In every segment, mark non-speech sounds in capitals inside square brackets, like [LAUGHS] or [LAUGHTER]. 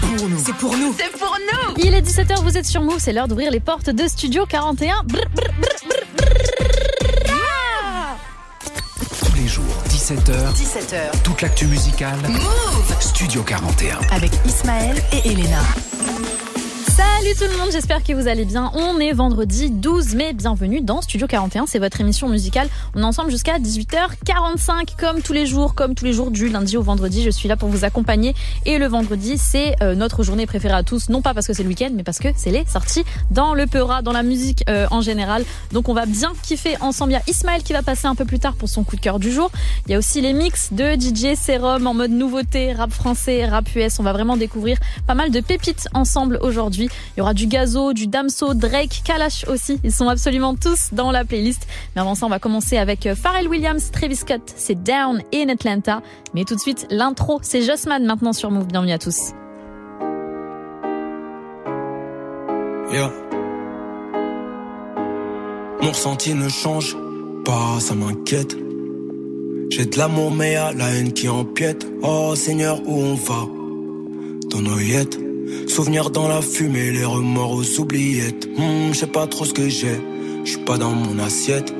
pour nous. C'est pour nous. C'est pour nous. Il est 17h, vous êtes sur Move, c'est l'heure d'ouvrir les portes de Studio 41. Brr, brr, brr, Tous les jours, 17h, 17h. toute l'actu musicale. Move Studio 41. Avec Ismaël et Elena. Salut tout le monde, j'espère que vous allez bien. On est vendredi 12 mai, bienvenue dans Studio 41, c'est votre émission musicale. On est ensemble jusqu'à 18h45 comme tous les jours, comme tous les jours du lundi au vendredi. Je suis là pour vous accompagner et le vendredi c'est euh, notre journée préférée à tous, non pas parce que c'est le week-end mais parce que c'est les sorties dans le Peura, dans la musique euh, en général. Donc on va bien kiffer ensemble. Il y a Ismaël qui va passer un peu plus tard pour son coup de cœur du jour. Il y a aussi les mix de DJ Serum en mode nouveauté, rap français, rap US. On va vraiment découvrir pas mal de pépites ensemble aujourd'hui. Il y aura du Gazo, du Damso, Drake, Kalash aussi. Ils sont absolument tous dans la playlist. Mais avant ça, on va commencer avec euh, Pharrell Williams, Travis Scott. C'est Down in Atlanta. Mais tout de suite, l'intro. C'est Jossman maintenant sur Move. Bienvenue à tous. Mon ressenti ne change pas, ça m'inquiète. J'ai de l'amour mais y'a la haine qui empiète. Oh Seigneur, où on va? Nos yettes. Souvenirs dans la fumée, les remords aux oubliettes. Hmm, je sais pas trop ce que j'ai, je suis pas dans mon assiette.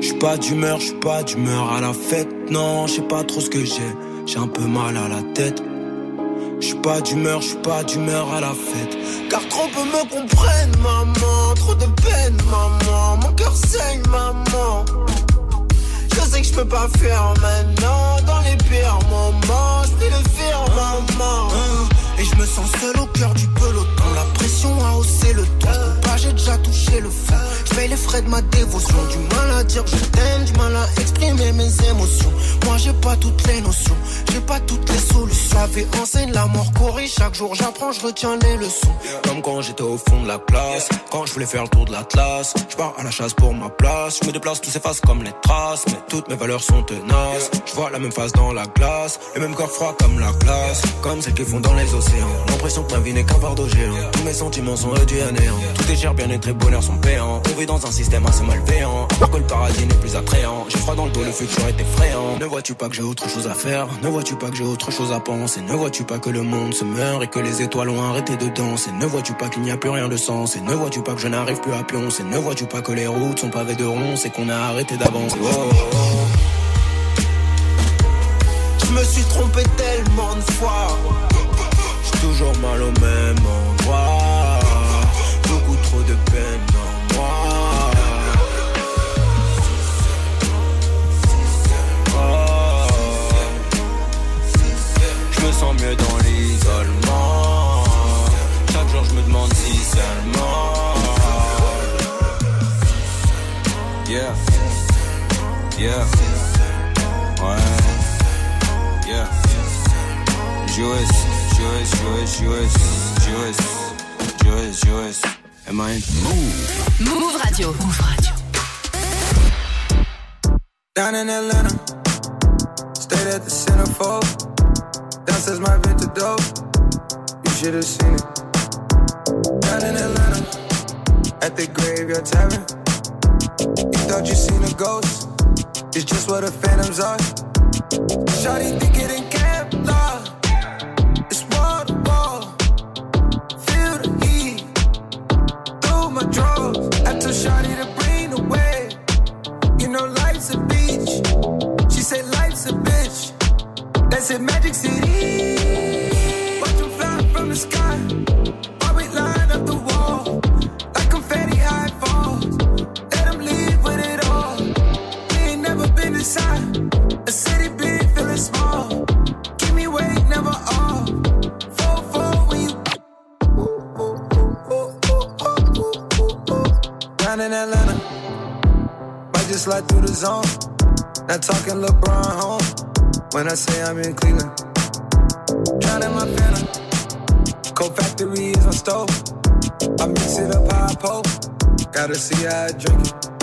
Je pas d'humeur, je pas d'humeur à la fête. Non, je sais pas trop ce que j'ai, j'ai un peu mal à la tête. Je pas d'humeur, je pas d'humeur à la fête. Car trop peu me comprennent, maman. Trop de peine, maman. Mon cœur saigne, maman. Je sais que je peux pas faire maintenant. Dans les pires moments, je le faire, maman. Et je me sens seul au cœur du peloton. La pression a haussé le ton. J'ai déjà touché le fond. Je paye les frais de ma dévotion. Du mal à dire je t'aime, du mal à exprimer mes émotions. Moi, j'ai pas toutes les notions. J'ai pas toutes les solutions. La vie enseigne, la mort corrige. Chaque jour, j'apprends, je retiens les leçons. Comme quand j'étais au fond de la classe. Quand je voulais faire le tour de l'Atlas. Je pars à la chasse pour ma place. Je me déplace, tout s'efface comme les traces. Mais toutes mes valeurs sont tenaces. Je vois la même face dans la glace. Le même corps froid comme la glace. Comme celles qui font dans les océans. L'impression que ma vie n'est qu'un fardeau géant. Tous mes sentiments sont réduits à néant. Tout est cher, bien-être et bonheur sont payants. On vit dans un système assez malveillant. Alors le paradis n'est plus attrayant. J'ai froid dans le dos, le futur est effrayant. Ne vois-tu pas que j'ai autre chose à faire? Ne vois-tu pas que j'ai autre chose à penser? Ne vois-tu pas que le monde se meurt et que les étoiles ont arrêté de danser? Ne vois-tu pas qu'il n'y a plus rien de sens? Et ne vois-tu pas que je n'arrive plus à pioncer? Ne vois-tu pas que les routes sont pavées de ronces et qu'on a arrêté d'avancer? Oh, oh, oh. Je me suis trompé tellement de fois J'ai toujours mal au même endroit Je me sens mieux dans l'isolement. Chaque jour je me demande si seulement Yeah. Yeah. Ouais. Yeah. Am I in? Move Radio. Move Radio. Down in Atlanta, stayed at the centerfold. Downstairs my vintage dope, you should have seen it. Down in Atlanta, at the graveyard tavern. You thought you seen a ghost, it's just what the phantoms are. Shawty think it in slide through the zone. Not talking LeBron home. When I say I'm in Cleveland. Drowning my phantom. Cold factory is my stove. I mix it up how I. Gotta see how I drink it.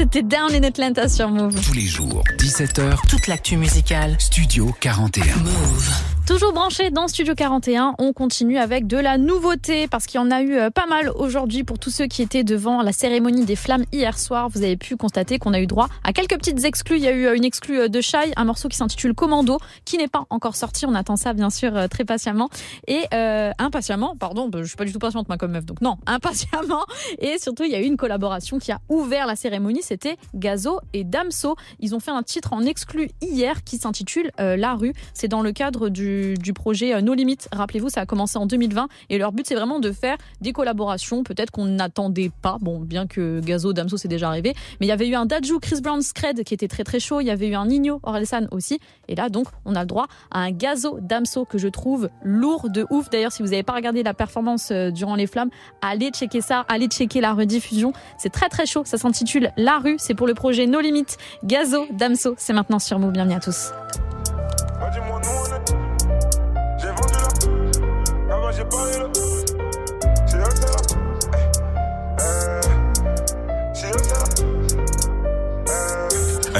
C'était Down in Atlanta sur Move. Tous les jours, 17h, Toute l'actu musicale. Studio 41. Move. Toujours branché dans Studio 41, on continue avec de la nouveauté parce qu'il y en a eu euh, pas mal aujourd'hui pour tous ceux qui étaient devant la cérémonie des flammes hier soir. Vous avez pu constater qu'on a eu droit à quelques petites exclus. Il y a eu euh, une exclue euh, de Shai, un morceau qui s'intitule Commando, qui n'est pas encore sorti. On attend ça bien sûr très patiemment et euh, impatiemment. Pardon, bah, je suis pas du tout patiente moi comme meuf, donc non, [LAUGHS] impatiemment. Et surtout, il y a eu une collaboration qui a ouvert la cérémonie. C'était Gazo et Damso. Ils ont fait un titre en exclu hier qui s'intitule La rue. C'est dans le cadre du, du projet euh, No Limit. Rappelez-vous, ça a commencé en 2020 et leur but c'est vraiment de faire des collaborations, peut-être qu'on n'attendait pas. Bien que Gazo, Damso c'est déjà arrivé, mais il y avait eu un Daju, Chris Brown, Scred qui était très très chaud. Il y avait eu un Nino, Orelsan aussi. Et là donc, on a le droit à un Gazo, Damso que je trouve lourd de ouf. D'ailleurs, si vous n'avez pas regardé la performance euh, durant les flammes, allez checker ça, allez checker la rediffusion. C'est très très chaud. Ça s'intitule La rue. C'est pour le projet No Limit. Gazo, Damso. C'est maintenant sur Move. Bienvenue à tous. J'ai pas eu là. Eh, euh, Si eux, c'est là.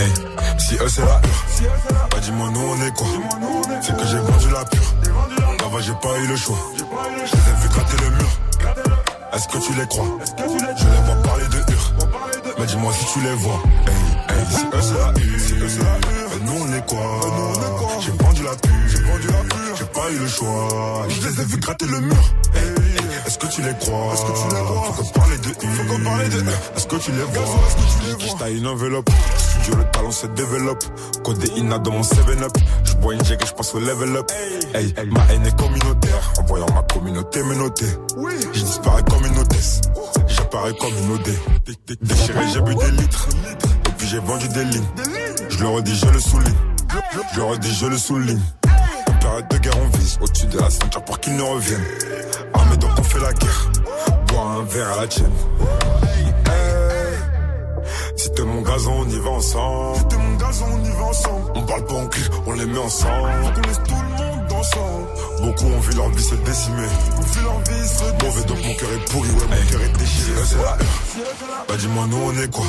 Hey, si eux c'est la hure, bah dis-moi nous on est quoi? C'est que j'ai vendu la pure. Là-bas j'ai pas eu le choix. Je les ai vu gratter le mur. Est-ce que tu les crois? Je les vois parler de hur. Mais dis-moi si tu les vois. Hey, hey, si eux c'est la hure, bah, nous on est quoi? J'ai vendu la pure. Pas eu le choix. Je les ai vu gratter le mur. Hey, Est-ce que tu les crois? Est-ce que tu les crois Faut qu'on parle de Faut qu'on parle de Est-ce que tu les vois? Est-ce que tu les vois? J'taille une enveloppe. Studio le talent se développe. Codé Ina dans mon 7-up Je bois une jack et je passe au level up. Hey, ma haine est communautaire. En voyant ma communauté me noter Je disparais comme une hôtesse. J'apparais comme une OD Déchiré j'ai bu des litres. Et puis j'ai vendu des lignes. Je le redis je le souligne. Je le redis je le souligne de guerre, on vise au-dessus de la ceinture pour qu'ils ne reviennent. Armés donc on fait la guerre. Bois un verre à la tienne. Hey. Si t'es mon gazon, on y va ensemble. Si t'es mon gazon, on y va ensemble. On parle pas en clic, on les met ensemble. Faut qu'on laisse tout le monde ensemble. Beaucoup ont vu leur vie se décimer. On vu leur vie se Mauvais donc mon cœur est pourri, ouais, mon cœur est déchiré. C'est la heure. Bah dis-moi nous on est quoi?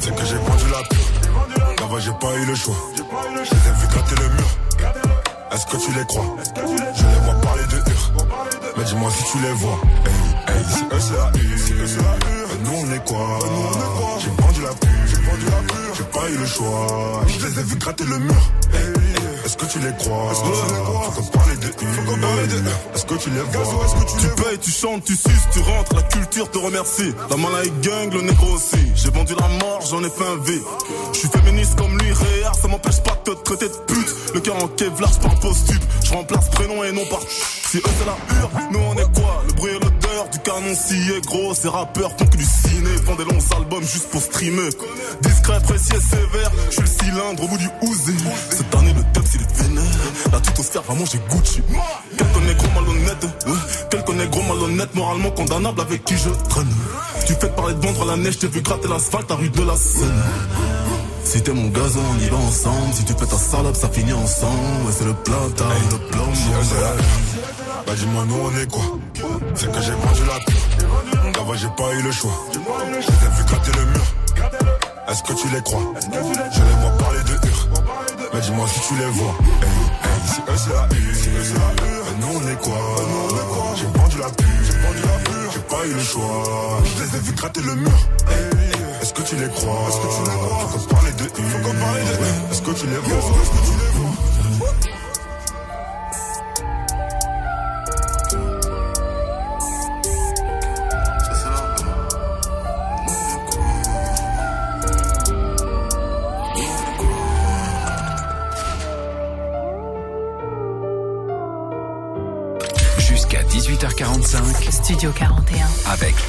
C'est que j'ai vendu la pure. Là-bas j'ai pas eu le choix. Je les ai vu gratter le mur. Est-ce que tu les crois? Je les vois parler de hur. Mais dis-moi si tu les vois. Hey, hey, si eux c'est la hur. Et nous on est quoi? J'ai vendu la pure. J'ai vendu la pure. J'ai pas eu le choix. Je les ai vu gratter le mur. Hey, Est-ce que tu les crois? Est-ce que tu les crois? Faut qu'on parle de. Faut qu'on parle de. Est-ce que tu les vois? Est-ce que tu Tu payes, tu chantes, tu suces, tu rentres, la culture te remercie. La malaïque gang, le négro aussi. J'ai vendu la mort, j'en ai fait un V. Je suis féministe comme lui, réard, ça m'empêche pas de te traiter de pute. Le cœur en kevlar, par post-tube. Je remplace prénom et non par. Si eux c'est la hure, nous on est quoi? Le bruit et l'odeur du canon scié, gros. Ces rappeurs font que du ciné, font des longs albums juste pour streamer. Discret, précis et sévère, je suis le cylindre au bout du ouzé. Cette année, le est La tutosphère va manger Gucci. Quel connaît gros malhonnête, ouais. Quel connaît gros malhonnête, moralement condamnable avec qui je traîne. Tu fais parler de vendre la neige, t'es vu gratter l'asphalte, la rue de la Seine. Si t'es mon gazon, on y va ensemble. Si tu fais ta salope, ça finit ensemble. Ouais, c'est le le. Si eux c'est la hur. Bah dis-moi nous on est quoi? C'est que j'ai vendu la pure. Là-bas j'ai pas eu le choix. Je les ai vu gratter le mur. Est-ce que tu les crois? Je les vois parler de hur. Mais dis-moi si tu les vois. Hey, hey, si eux c'est la hur. Et nous on est quoi? J'ai vendu la pure. J'ai pas eu le choix. Je les ai vu gratter le mur. Est-ce que tu les crois? Est-ce que tu les crois? Faut qu'on parle de hur. Faut qu'on parle de vois Est-ce que tu les vois?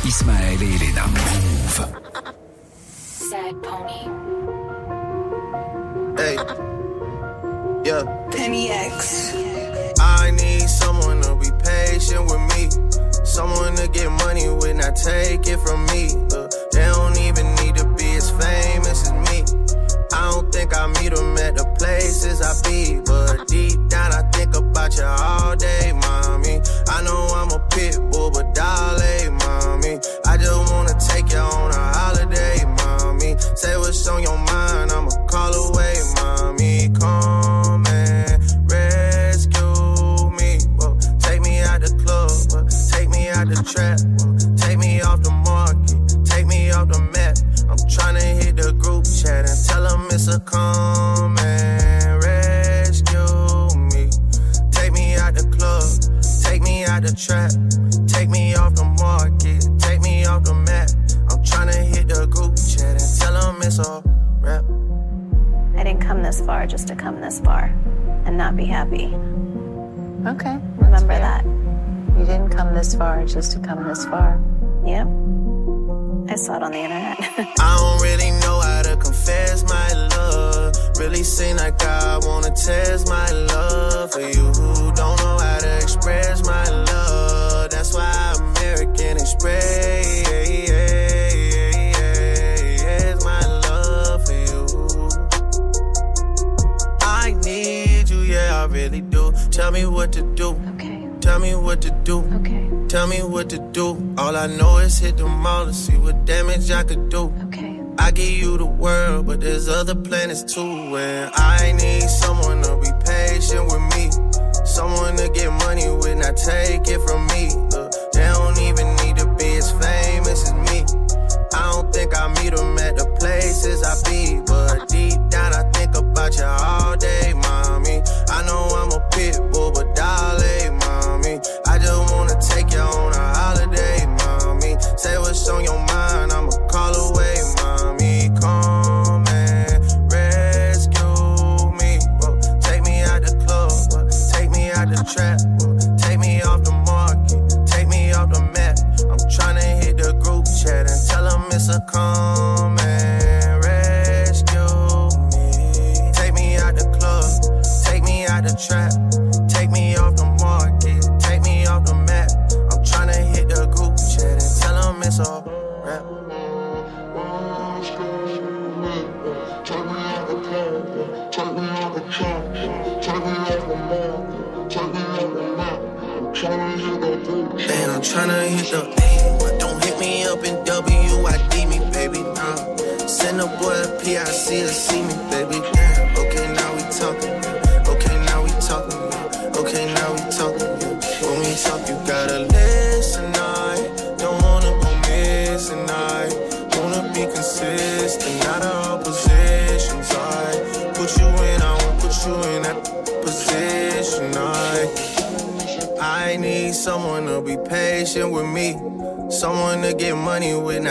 Ismaël et Elena. Far. Yep. I saw it on the internet. [LAUGHS] I don't really know how to confess my love. Really seem like I wanna test my All I know is hit the mall to see what damage I could do. Okay. I give you the world, but there's other planets too. And I need someone to be patient with me. Someone to get money with, not take it from me.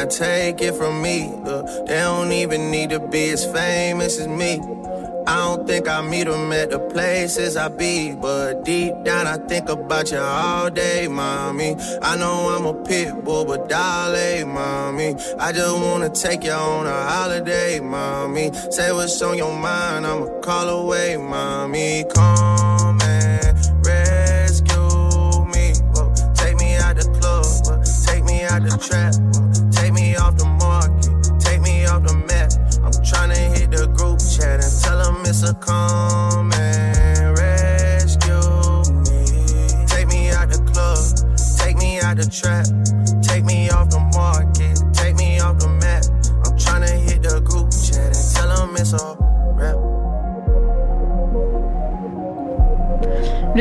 Take it from me. They don't even need to be as famous as me. I don't think I meet them at the places I be, but deep down I think about you all day, mommy. I know I'm a pit bull, but darling, mommy. I just wanna take you on a holiday, mommy. Say what's on your mind, I'ma call away, mommy. Come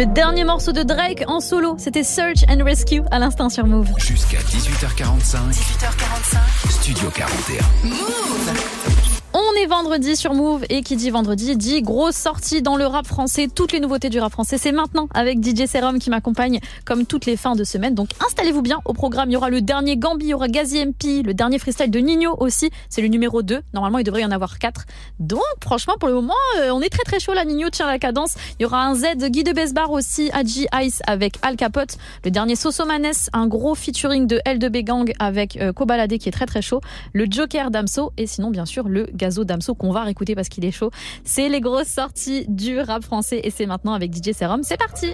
Le dernier morceau de Drake en solo, c'était Search and Rescue à l'instant sur Move. Jusqu'à 18h45, 18h45. Studio 41. On vendredi sur Move et qui dit vendredi dit grosse sortie dans le rap français. Toutes les nouveautés du rap français, c'est maintenant avec DJ Serum qui m'accompagne comme toutes les fins de semaine. Donc installez-vous bien au programme. Il y aura le dernier Gambi, il y aura Gazi MP, le dernier freestyle de Nino aussi. C'est le numéro 2. Normalement, il devrait y en avoir 4. Donc franchement, pour le moment, euh, on est très très chaud là. Nino tient la cadence. Il y aura un Z Guy de Besbar aussi, Adji Ice avec Al Capote. Le dernier Sosomanes, un gros featuring de L2B Gang avec euh, Kobalade qui est très très chaud. Le Joker Damso et sinon bien sûr le Gazo Damso qu'on va réécouter parce qu'il est chaud. C'est les grosses sorties du rap français et c'est maintenant avec DJ Serum. C'est parti.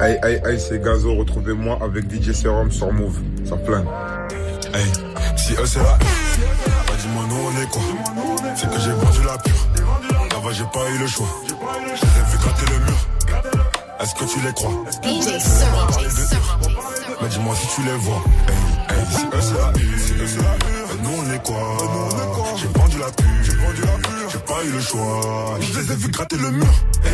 Aïe aïe aïe c'est Gazo, retrouvez-moi avec DJ Serum sur Move, ça plane. Hey, si eux c'est la bah dis-moi nous on est quoi? C'est que j'ai vendu la pure. Là-bas j'ai pas eu le choix. Je les ai vu gratter le mur. Est-ce que tu les crois? Mais dis-moi si tu les vois. Hey, hey, eux c'est la eux c'est la une Nous on est quoi? J'ai vendu la pure. J'ai vendu la pure. J'ai pas eu le choix. Je les ai vu gratter le mur. Hey,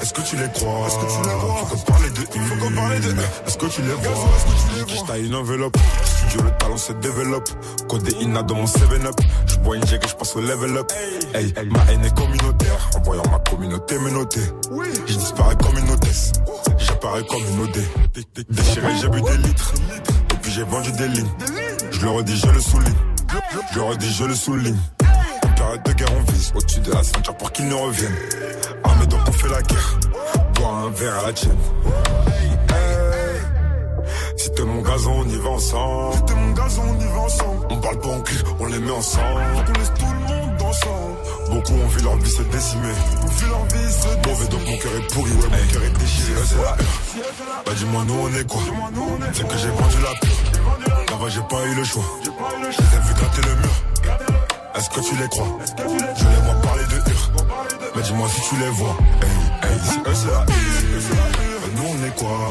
Est-ce que tu les crois? Est-ce que tu les vois? Faut qu'on parle de Faut qu'on parle de Est-ce que tu les vois? Est-ce que tu les vois? une enveloppe. Studio le talent se développe. Codé Ina dans mon 7-up Je bois une jack et je passe au level up. Hey, ma haine est communautaire. En voyant ma communauté me noter Je disparais comme une hôtesse J'apparais comme une OD Déchiré j'ai bu des litres. Et puis j'ai vendu des lignes. Je le redis je le souligne. Je le redis je le souligne. En période de guerre on vise Au-dessus de la ceinture pour qu'ils ne reviennent. Armé donc on fait la guerre. Bois un verre à la tienne. Si t'es mon gazon, on y va ensemble. Si t'es mon gazon, on y va ensemble. On parle pas en cul, on les met ensemble. Qu'on laisse tout le monde ensemble. Beaucoup ont vu leur vie se décimer. Vu leur vie se décimer. Mauvais donc mon cœur est pourri, ouais, mon cœur est déchiré. C'est la Bah dis-moi, nous on est quoi? C'est que j'ai vendu la pure. Là-bas, j'ai pas eu le choix. Je les ai vus gratter le mur. Est-ce que tu les crois? Je les vois parler de hur. Mais dis-moi si tu les vois. Hey, hey, eux c'est la. Nous on est quoi?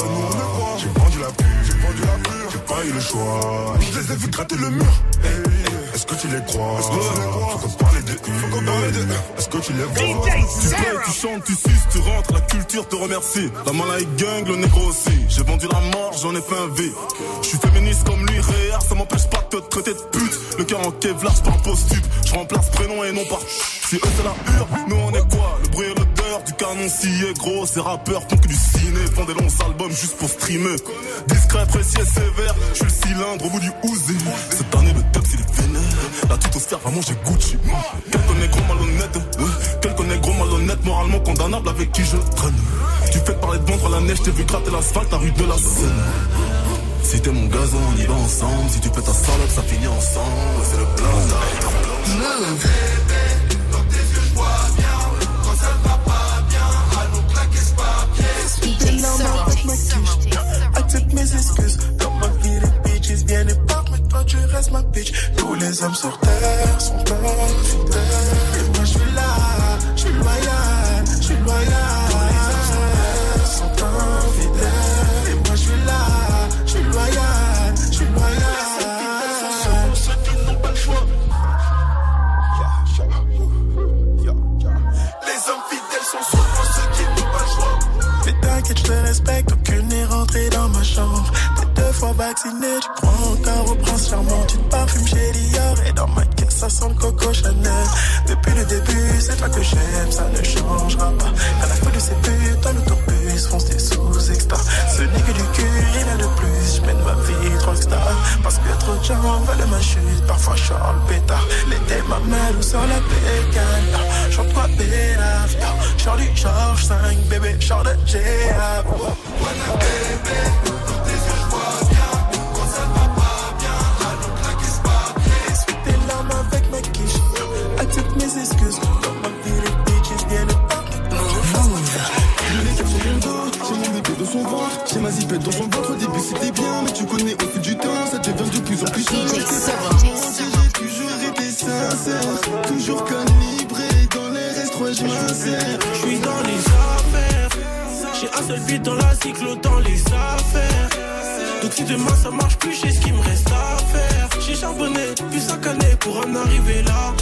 J'ai vendu la pure. J'ai pas eu le choix. Je les ai vus gratter le mur. Est-ce que tu les crois? Est-ce que tu les crois? Faut qu'on parle de Faut qu'on parle de Est-ce que tu les vois? Tu plais, tu chantes, tu suces, tu rentres, la culture te remercie. La malaï gang, le négro aussi. J'ai vendu la mort, j'en ai fait un V. Je suis féministe comme lui, réel, ça m'empêche pas de te traiter de pute. Le cœur en kevlar, par post-tube. Je remplace prénom et non par Si eux c'est la hure, nous on est quoi? Le bruit et l'odeur du canon scié, gros. Ces rappeurs font que du ciné, font des longs albums juste pour streamer. Discret, précis et sévère, je suis le cylindre au bout du ouzé. Cette année le top il est vénère. La tutosphère va manger Gucci. Quel connaît gros malhonnête euh, Quel connaît gros malhonnête Moralement condamnable avec qui je traîne Tu fais parler de ventre à la neige T'es vu gratter l'asphalte, la rue de la Seine si t'es mon gazon, on y va ensemble. Si tu fais ta salope, ça finit ensemble. C'est le plan. Move. Dans tes yeux, je vois bien. Quand ça va pas bien, allons claquer ce papier. Avec ma. Accepte mes excuses. Dans ma vie, les bitches viennent. Mais tu restes ma bitch. Tous les hommes sur terre sont infidèles. Et moi, je suis là. Je suis loyal. Je suis loyal. Les hommes sur terre sont infidèles. Et moi, je suis là. Je suis loyal. Je suis loyal. Ceux qui n'ont pas le choix. Les hommes fidèles sont souvent ceux qui n'ont pas le choix. Mais t'inquiète, je te respecte, aucune est rentrée dans ma chambre. Fois vacciné, tu crois encore au prince charmant. Tu te parfumes chez et dans ma caisse ça sent le Coco Chanel. Depuis le début, c'est toi que j'aime, ça ne changera pas. À la fois de ces putes, dans l'autobus, fonce des sous extra. Ce n'est que du cul, rien de plus. Je mène ma vie trop star. Parce que trop de gens veulent ma chute. Parfois, je le pétard. L'été m'amène ou sur la bécane. Chante quoi, Chant du George 5, bébé, chant de dans tes excuses. Dans ma vie, les bitches viennent et partent. J'ai les câbles sur mon dos, j'ai mon épée dans son ventre, j'ai ma zipette dans son ventre. Au début c'était bien, mais tu connais au fil du temps, ça devient de plus en plus chiant. J'ai toujours été sincère, toujours calibré dans les restes, je m'insère. Je suis dans les affaires. J'ai un seul but dans la cycle, dans les affaires. Donc si demain ça marche plus, j'ai ce qu'il me reste à faire. J'ai charbonné, puis ça canné pour en arriver là.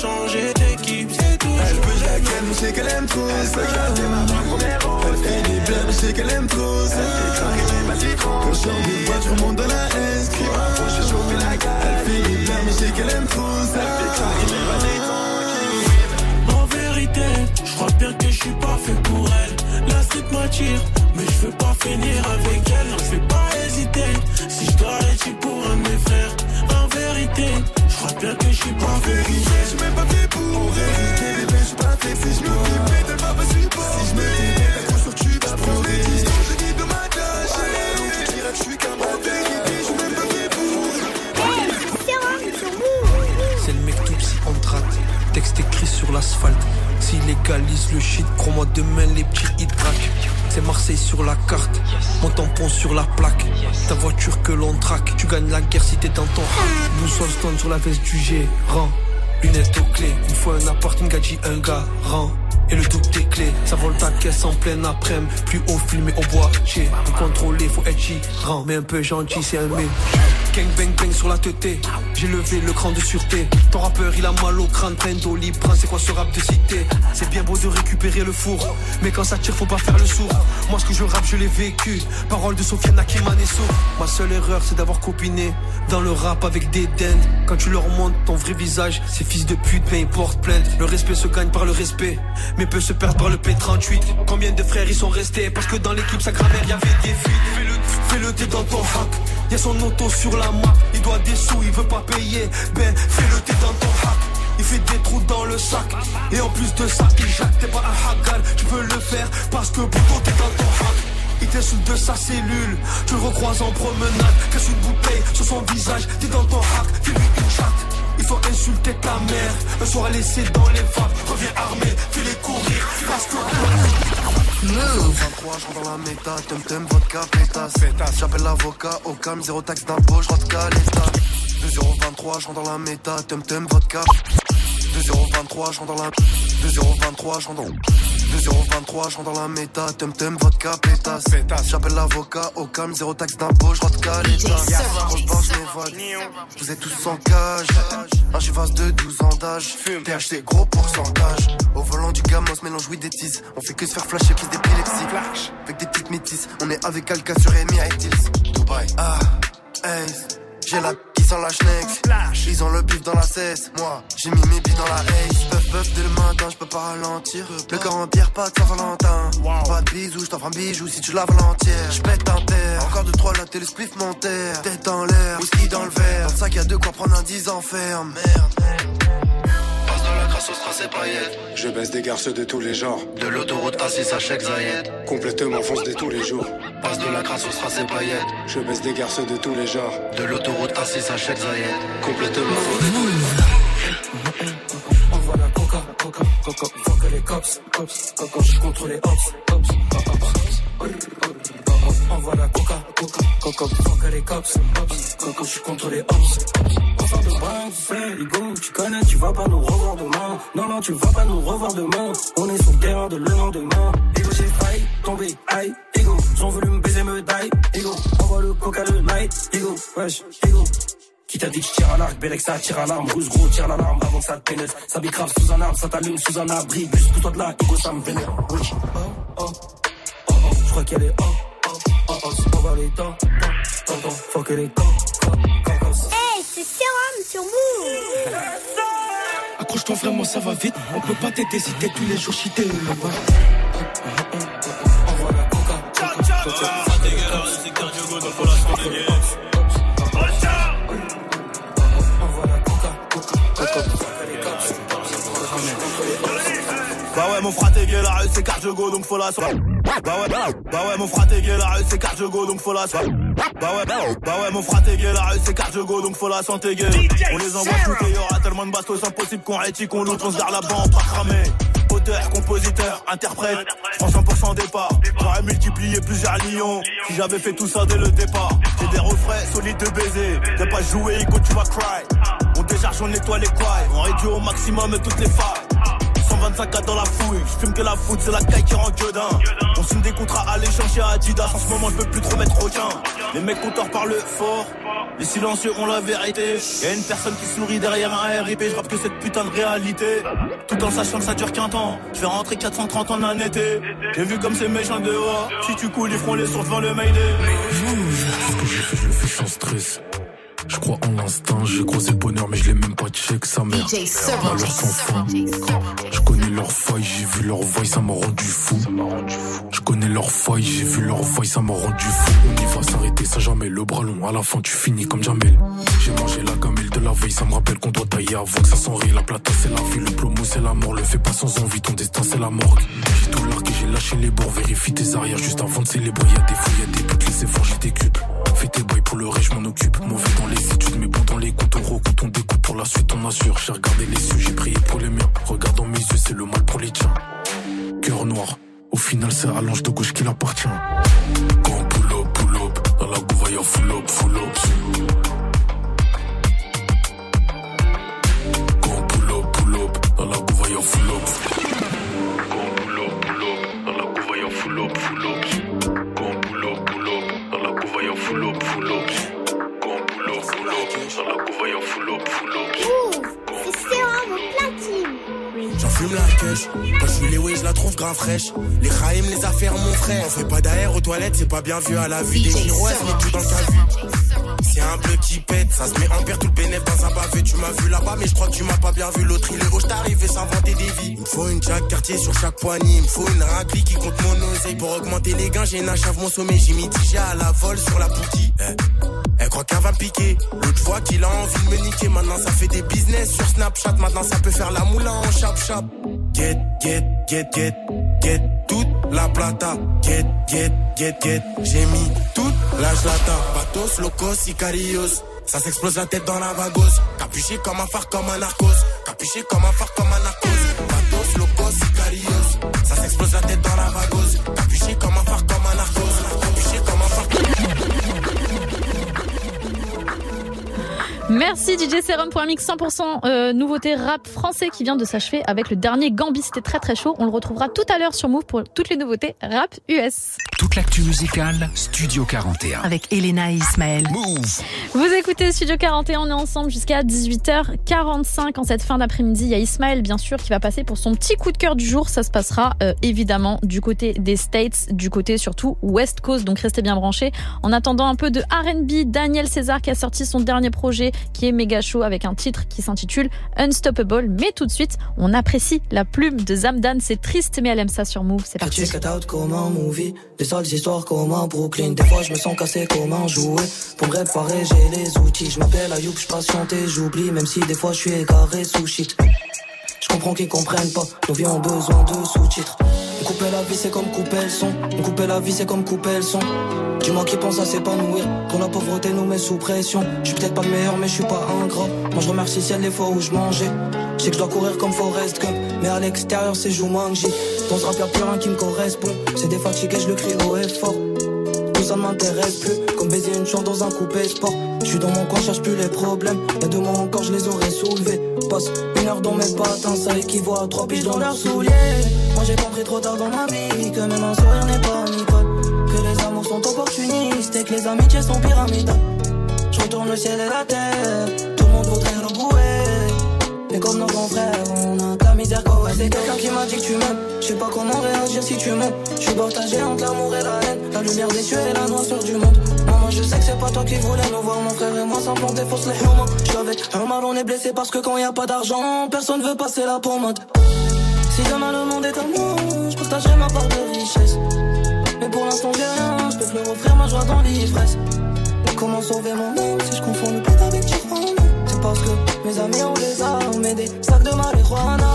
Changer d'équipe, c'est tout. Elle veut la gagne, mais sais qu'elle aime trop ça. Elle fait des blagues, mais je sais qu'elle aime trop ça. Quand je sors des voitures, je remonte dans la S. Elle fait des blagues, mais je sais qu'elle aime trop ça. En vérité, je crois bien que je suis pas fait pour elle. La street m'attire, mais je veux pas finir avec elle. Non, je vais pas hésiter. Si je dois pour un de mes frères. En vérité, je crois bien que je suis pas pour elle. Je même pas fait pour elle. Bébé, je suis pas fait si je me fais va pas supporter. Si je me fais sûr que tu vas prendre des distances. Je dis de m'attacher. Donc tu diras que je suis qu'un bâtard. Je suis même pas fait pour C'est le mec tout psy en traite. Texte écrit sur l'asphalte. S'il légalise le shit, crois-moi demain les petits track. C'est Marseille sur la carte, mon tampon sur la plaque. Ta voiture que l'on traque, tu gagnes la guerre si t'es dans ton. Boussole stand sur la veste du gérant. Lunettes aux clés, une fois un appart, une gadget, un garant. Et le double des clés, ça vole ta caisse en pleine après-midi. Plus haut filmé au bois, j'ai contrôlé, faut être gérant. Mais un peu gentil, c'est un mec. Gang bang bang sur la teuté. J'ai levé le cran de sûreté. Ton rappeur il a mal au crâne, Trento, Libra, c'est quoi ce rap de cité? C'est bien beau de récupérer le four, mais quand ça tire faut pas faire le sourd. Moi ce que je rappe je l'ai vécu. Parole de Sofiane Akimanesso. Ma seule erreur c'est d'avoir copiné dans le rap avec des dents. Quand tu leur montres ton vrai visage, ces fils de pute ben ils portent plainte. Le respect se gagne par le respect, mais peut se perdre par le P38. Combien de frères ils sont restés? Parce que dans l'équipe sa grammaire y avait des fuites. Fais-le, fais-le t'es dans ton hack. Y'a son auto sur la map, il doit des sous, il veut pas payer. Ben fais-le t'es dans ton hack. Il fait des trous dans le sac Et en plus de ça il jacque T'es pas un hackal Tu peux le faire parce que pourtant t'es dans ton hack il t'insulte de sa cellule, tu le recroises en promenade, casse une bouteille sur son visage, t'es dans ton hack, fais-lui une chatte. Il faut insulter ta mère, un soir laissé dans les vagues, reviens armé, fais-les courir, parce que... Move. 23, je rentre dans la méta, tum tum, vodka, pétasse J'appelle l'avocat, au calme, zéro taxe d'impôt, je rentre l'état 2,023, je rentre dans la méta, tum tum, vodka 2,023, je rentre dans la 2,023, je rentre dans 2,023, je rentre dans la méta, tum tum, vodka, pétasse. J'appelle l'avocat, au calme, zéro taxe d'impôt, je rentre qu'à l'état Grosse barre, je m'évade Vous êtes tous en cage. Un chiffre de 12 ans d'âge. THC, gros pourcentage. Au volant du gamos, mélange oui des teases On fait que se faire flasher, prise d'épilepsie. Avec des petites métisses, on est avec Alka sur Emirates Dubaï, ah, Ace j'ai la sans la schneck Ils ont le bif dans la cesse. Moi j'ai mis mes billes dans la haze Puff puff dès le matin je peux pas ralentir. Le corps en pierre pas de Saint-Valentin Pas de bisous je t'offre un bijou si tu laves l'entière. Je pète un terre. Encore deux trois la télé spliff mon terre. Tête en l'air Whisky dans le verre. Dans le sac y'a de quoi prendre un 10 en ferme. Merde de la grâce au strass et paillettes. Je baisse des garces de tous les genres. De l'autoroute A6 à Cheikh Zayed Complètement fonce de tous les jours. Passe de la grâce au strass et paillettes. Je baisse des garces de tous les genres. De l'autoroute A6 à Cheikh Zayed Complètement Envoie la coca, coca, coca, fuck les cops, cops, coca, je contre les ops, ops, Envoie la coca, coca, coca, fuck les cops, ops, coca, je contre les ops. Bringue, tu Hugo, tu connais, tu vas pas nous revoir demain. Non, non, tu vas pas nous revoir demain. On est sur le terrain de le lendemain. Ego, j'ai failli tomber, aïe, ego, ils ont voulu me baiser, me die, ego, envoie le coca, le night, ego, wesh, ego. Qui t'a dit que je tire à l'arc, Bélec ça tire à l'arme, rouge gros tire l'alarme avant que ça te pénètre. Ça bicrave sous un arbre, ça t'allume sous un abri, bus pousse-toi de là, ego ça me vénère. Oh, oh, oh, oh, je crois qu'elle est oh, oh, oh, oh, on va les temps, temps, temps, faut que les temps, temps, sur Move Accroche-toi vraiment, ça va vite. On peut pas t'aider si t'es tous les jours cheaté. Bah ouais mon frère t'es gay la rue c'est cardio donc faut la soirée Bah ouais bah ouais mon frère t'es gay la rue c'est cardio donc faut la soirée Bah ouais bah ouais mon frère t'es gay la rue c'est cardio donc faut la santé gay On les envoie tout et y'aura tellement de bastos impossible qu'on rétique qu'on loot on se garde la banque pas cramé Auteur, compositeur, interprète, en 100% départ. J'aurais multiplié plusieurs lions Si j'avais fait tout ça dès le départ. J'ai des refrains solides de baiser T'as pas joué, écoute tu vas cry. On décharge, on nettoie les couilles On réduit au maximum toutes les failles 125 cas dans la fouille, je fume que la foot, c'est la caille qui rend gueudin. On signe des contrats à l'échange chez Adidas, en ce moment je peux plus trop mettre aucun. Les mecs compteurs parlent fort, les silencieux ont la vérité. Y'a une personne qui sourit derrière un RIP, je rappe que cette putain de réalité. Tout en sachant que ça dure qu'un temps, je vais rentrer 430 en un été. J'ai vu comme c'est méchant dehors, si tu coules ils feront les sourds devant le Mayday. Ce que j'ai fait, je le fais sans stress. Je crois en l'instinct, j'ai croisé le bonheur, mais je l'ai même pas check sa mère. Malheur sans fin. Je connais leurs failles, j'ai vu leur voix, ça m'a rendu fou. Je connais leurs failles, j'ai vu leur voix, ça m'a rendu fou. On y va s'arrêter, ça jamais le bras long. À la fin, tu finis comme Jamel. J'ai mangé la gamelle de la veille, ça me rappelle qu'on doit tailler avant que ça s'enraye. La plata, c'est la vie, le plomo, c'est la mort. Le fais pas sans envie, ton destin, c'est la morgue. J'ai tout largué, j'ai lâché les bords, vérifie tes arrières juste avant de célébrer. Y'a des fouilles, y'a des putes, les efforts, j'ai des cubes. Pour le je m'en occupe. Mauvais dans les études, mais bon dans les comptes. On recoute, on découpe pour la suite, on assure. J'ai regardé les yeux, j'ai prié pour les miens. Regarde dans mes yeux, c'est le mal pour les tiens. Cœur noir, au final, c'est à l'ange de gauche qui l'appartient. Quand pull up, pull up, dans la gouvaille, full up, full up. Quand pull up, pull up, dans la gouvaille, full up. La J'en fume la cache. Quand je suis les je la trouve grave fraîche. Les Chaim, les affaires, mon frère. On fait pas d'air aux toilettes, c'est pas bien vu à la vue. Des girouettes, mais tout dans sa vue. C'est un bleu qui pète, ça se met en perte tout le bénéf dans un bavé. Tu m'as vu là-bas, mais je crois que tu m'as pas bien vu. L'autre il est haut, j't'arrive et s'inventer des vies. Il me faut une jack quartier sur chaque poignée. Il faut une raclée qui compte mon oseille. Pour augmenter les gains, j'ai une achave mon sommet. J'ai mis à la vol sur la boutique. Eh. Elle croit qu'elle va piquer. L'autre fois qu'il a envie de me niquer. Maintenant, ça fait des business sur Snapchat. Maintenant, ça peut faire la moulin en chap-chap. Get, get, get, get, get toute la plata. Get, get, get, get. J'ai mis toute la gelata. Batos, locos, sicarios. Ça s'explose la tête dans la vagose. Capuché comme un phare, comme un narcos. Capuché comme un phare, comme un narcos. Merci DJ Serum pour un mix 100% euh, nouveauté rap français qui vient de s'achever avec le dernier Gambi. C'était très très chaud. On le retrouvera tout à l'heure sur Move pour toutes les nouveautés rap US. Toute l'actu musicale, Studio 41. Avec Elena et Ismaël. Move. Vous écoutez Studio 41, on est ensemble jusqu'à 18h45 en cette fin d'après-midi. Il y a Ismaël, bien sûr, qui va passer pour son petit coup de cœur du jour. Ça se passera euh, évidemment du côté des States, du côté surtout West Coast, donc restez bien branchés. En attendant un peu de RB, Daniel César qui a sorti son dernier projet qui est méga chaud avec un titre qui s'intitule Unstoppable. Mais tout de suite, on apprécie la plume de Zamdan. C'est triste, mais elle aime ça sur Move. C'est parti. Sales histoires comme un Brooklyn. Des fois je me sens cassé comme un jouet. Pour me réparer, j'ai les outils. Je m'appelle Ayoub, je patiente et j'oublie, même si des fois je suis égaré sous shit. Je comprends qu'ils comprennent pas, nos vies ont besoin de sous-titres. Couper la vie c'est comme couper le son, couper la vie c'est comme couper le son. Dis-moi qui pense à s'épanouir, quand la pauvreté nous met sous pression. Je suis peut-être pas le meilleur mais je suis pas ingrat. Moi je remercie ciel les fois où je mangeais. Je que je dois courir comme Forrest Gump, mais à l'extérieur c'est Jumanji. Dans ce rap y'a plus rien qui me correspond, c'est défatigué, je le crie haut et fort. Ça ne m'intéresse plus, comme baiser une chambre dans un coupé sport. Je suis dans mon coin, cherche plus les problèmes. Y'a deux mois encore, je les aurais soulevés. Passe une heure dans mes patins, ça équivaut à trois piges dans leurs souliers. Moi j'ai compris trop tard dans ma vie que même un sourire n'est pas. Que les amours sont opportunistes et que les amitiés sont pyramidales. Je retourne le ciel et la terre, tout le monde voudrait. Mais comme nos grands frères, on a ta misère quoi. Ouais, C'est quelqu'un qui m'a dit que tu m'aimes. Je sais pas comment réagir si tu m'aimes. Je suis partagé entre l'amour et la haine. La lumière des cieux et la noirceur du monde. Maman je sais que c'est pas toi qui voulais nous voir Mon frère et moi s'implanter fausse les humains Je suis avec un mal on est blessé parce que quand y a pas d'argent Personne veut passer la pommade. Si demain le monde est à moi Je partagerai ma part de richesse. Mais pour l'instant j'ai rien Je peux plus offrir ma joie dans l'ivresse. Comment sauver mon âme si je confonds le pète avec Tijuana C'est parce que mes amis ont des armes et des sacs de marijuana.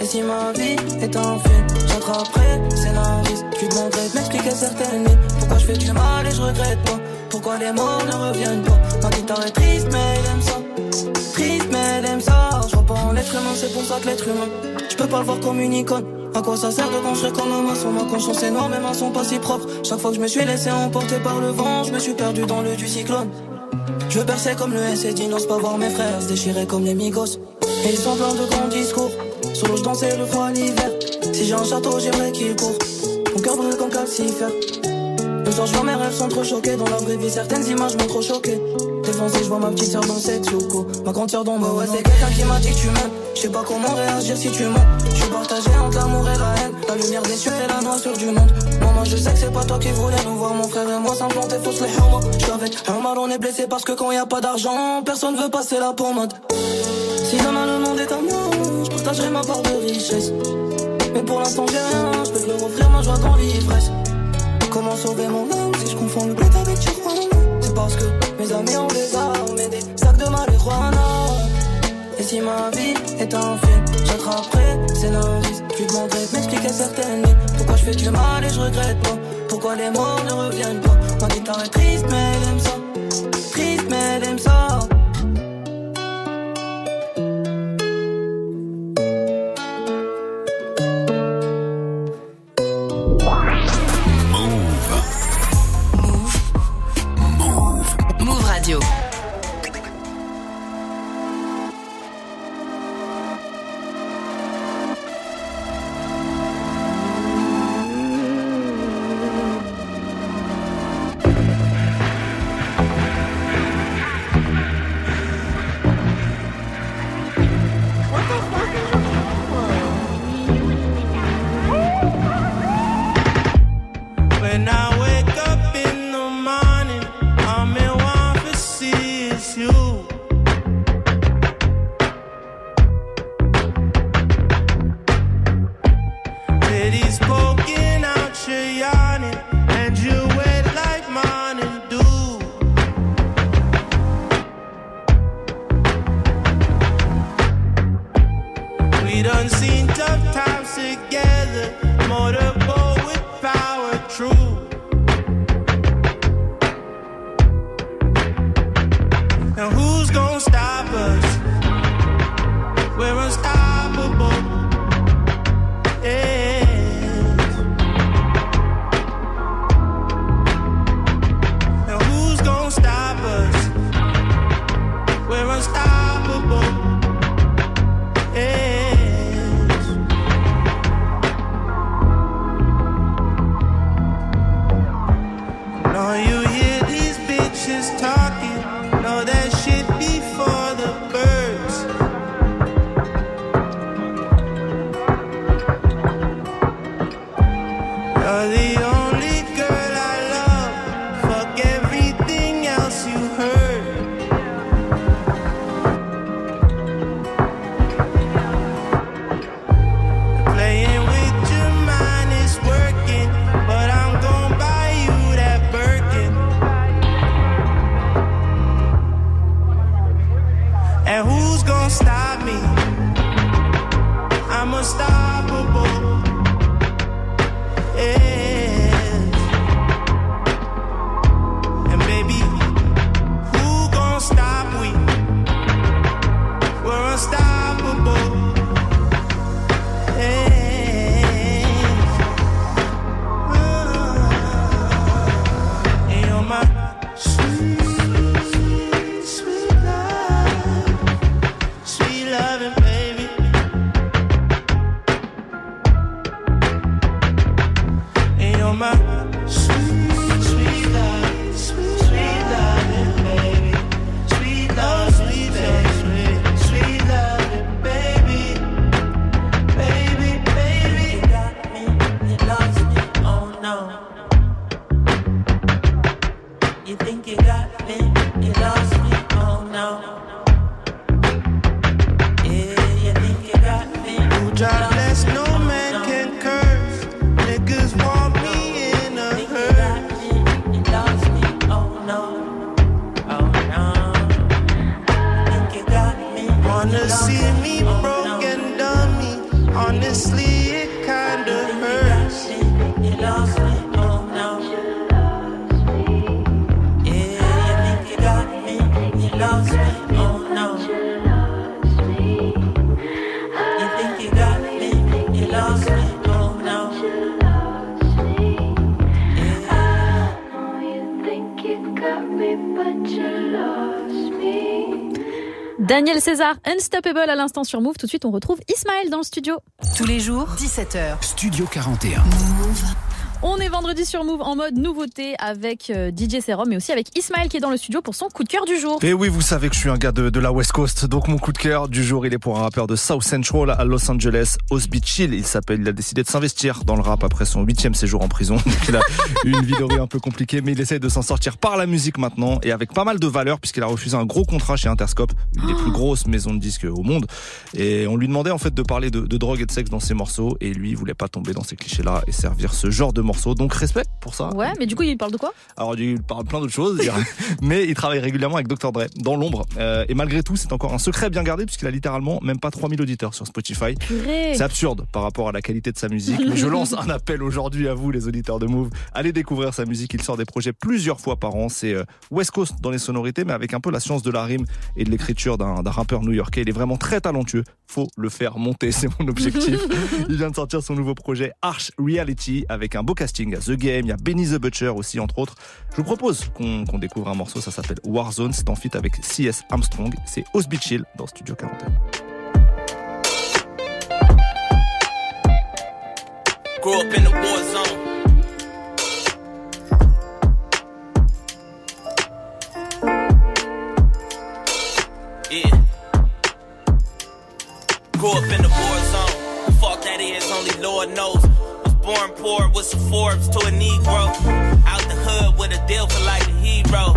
Et si ma vie est un film, j'attraperai scénariste Tu demanderais de m'expliquer certaines nuits Pourquoi je fais du mal et je regrette pas? Pourquoi les mots ne reviennent pas? Ma guitare est triste mais elle aime ça. Triste mais elle aime ça. Je vois pas en l'être humain, c'est pour ça que l'être humain Je peux pas le voir comme une icône. À quoi ça sert de construire comme un maçon? Ma conscience est noire, mes mains sont pas si propres. Chaque fois que je me suis laissé emporter par le vent Je me suis perdu dans le du cyclone Je veux percer comme le SED, n'ose pas voir mes frères se déchirer comme les migos. Et ils sont pleins de grands discours. L'eau je dansais le froid l'hiver. Si j'ai un château j'aimerais qu'il court. Mon cœur brûle comme calcifère Le soir je vois mes rêves sont trop choqués Dans la vraie vie certaines images m'ont trop choqué. Défoncé je vois ma petite soeur dans cette souko Ma grande soeur dans ma ouais c'est quelqu'un qui m'a dit que tu m'aimes. Je sais pas comment réagir si tu mens Je suis partagé entre l'amour et la haine. La lumière des cieux et la noirceur du monde Maman je sais que c'est pas toi qui voulais nous voir Mon frère et moi s'implanter fausse les humains Je avec mal on est blessé parce que quand y a pas d'argent Personne veut passer la pommade Si demain le monde est à moi Je partagerai ma part de richesse. Mais pour l'instant j'ai rien Je peux leur offrir ma joie dans l'ivresse. Comment sauver mon âme si je confonds le bled avec Tijuana C'est parce que mes amis ont des armes et des sacs de marijuana si ma vie est un film, j'attraperai Je lui demanderai de m'expliquer certaines nuits Pourquoi je fais du mal et je regrette pas? Pourquoi les mots ne reviennent pas? Ma guitare est triste mais elle aime ça. Triste mais elle aime ça I'm Daniel César, Unstoppable à l'instant sur Move. Tout de suite, on retrouve Ismaël dans le studio. Tous les jours, 17h. Studio 41. On est vendredi sur Move en mode nouveauté avec euh, DJ Serum mais aussi avec Ismaël qui est dans le studio pour son coup de cœur du jour. Et oui, vous savez que je suis un gars de, de la West Coast, donc mon coup de cœur du jour, il est pour un rappeur de South Central à Los Angeles, Osby Chill. Il s'appelle, il a décidé de s'investir dans le rap après son huitième séjour en prison. [LAUGHS] Donc il a eu une vie dorée un peu compliquée, mais il essaye de s'en sortir par la musique maintenant et avec pas mal de valeur puisqu'il a refusé un gros contrat chez Interscope, une des plus grosses maisons de disques au monde. Et on lui demandait en fait de parler de, de drogue et de sexe dans ses morceaux et lui, il voulait pas tomber dans ces clichés-là et servir ce genre de morceaux. Donc respect pour ça. Ouais, mais du coup, il parle de quoi? Alors il parle plein d'autres choses, [LAUGHS] mais il travaille régulièrement avec Dr Dre dans l'ombre. Euh, et malgré tout, c'est encore un secret bien gardé puisqu'il a littéralement même pas 3000 auditeurs sur Spotify. C'est absurde par rapport à la qualité de sa musique. mais je lance un appel aujourd'hui à vous, les auditeurs de Move. Allez découvrir sa musique. Il sort des projets plusieurs fois par an. C'est euh, West Coast dans les sonorités, mais avec un peu la science de la rime et de l'écriture d'un d'un rappeur new-yorkais. Il est vraiment très talentueux. Faut le faire monter, c'est mon objectif. [LAUGHS] il vient de sortir son nouveau projet Arch Reality avec un beau casting. Il y a The Game, il y a Benny the Butcher aussi, entre autres. Je vous propose qu'on découvre un morceau. Ça s'appelle Warzone. C'est en feat avec C.S. Armstrong. C'est Osby Chill dans Studio 41. Grew up in the war. Yeah. Grew up in the war fuck that is, only Lord knows. Born poor with some Forbes to a Negro. Out the hood with a deal for like a hero.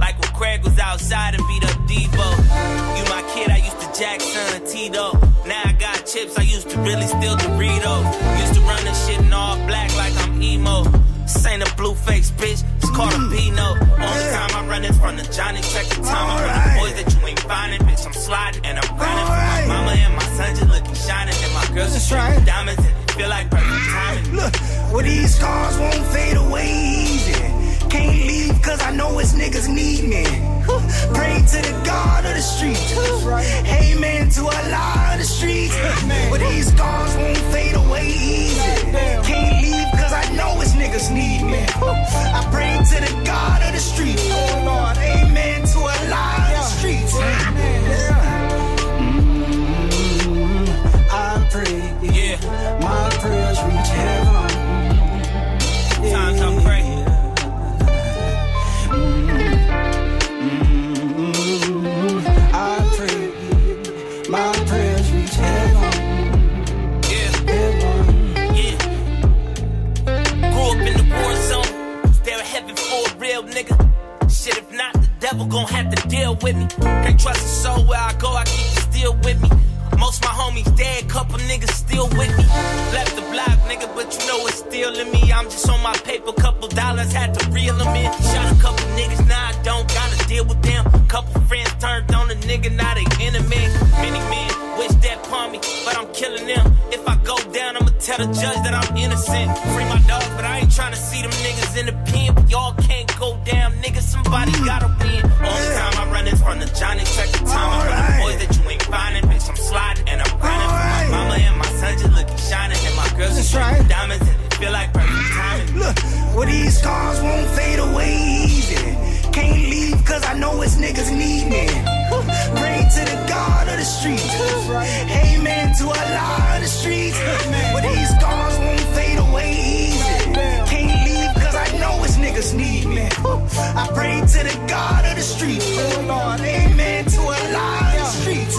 Like when Craig was outside and beat up Debo. You my kid, I used to Jackson Tito. Now I got chips, I used to really steal Doritos. Used to run this shit in all black like I'm emo. This ain't a blue face bitch, it's called a Pino. Only time I run is from the Johnny, check the time. I run the boys that you ain't finding, bitch. I'm sliding and I'm grinding for my mama and my son just looking shining. And my girls just right. diamonds and feel like perfect timing. Look, well these scars won't fade away easy. Can't leave cause I know it's niggas need me. Pray to the God of the streets. Amen to Allah of the streets. Well these scars won't fade away easy. Can't leave cause I know it's niggas need me. I pray to the God of the streets. Oh Lord, amen to Allah of the streets. Prayers reach heaven. Times I pray. Mm-hmm. I pray. My prayers reach heaven. Yeah. Yeah. Grew up in the war zone. Heaven for a real nigga? Shit, if not, the devil gon' have to deal with me. Can't trust a soul where I go, I keep it still with me. Most my homies dead, couple niggas still with me. Left the block, nigga, but you know it's still in me. I'm just on my paper, couple dollars, had to reel them in. Shot a couple niggas, now I don't gotta deal with them. Couple friends turned on a nigga, now they enemy. Many men wish that upon me, but I'm killing them. If I go down, I'ma tell the judge that I'm innocent. Free my dog, but I ain't trying to see them niggas in the pen. Y'all can't go down, nigga. Somebody gotta win. Only time I run is from the Johnny. Check the time. I run the boys that you ain't finding, bitch. I'm sliding and I'm grinding for my mama and my son just looking shining, and my girls just right. diamonds and it feel like perfect timing. Look, well these scars won't fade away easy. Can't leave cause I know it's niggas need me. [LAUGHS] Pray to the God of the streets. Amen to Allah of the streets. Well these scars won't fade away easy. Niggas need me. I pray to the God of the streets. Oh Lord, amen to Allah of the streets.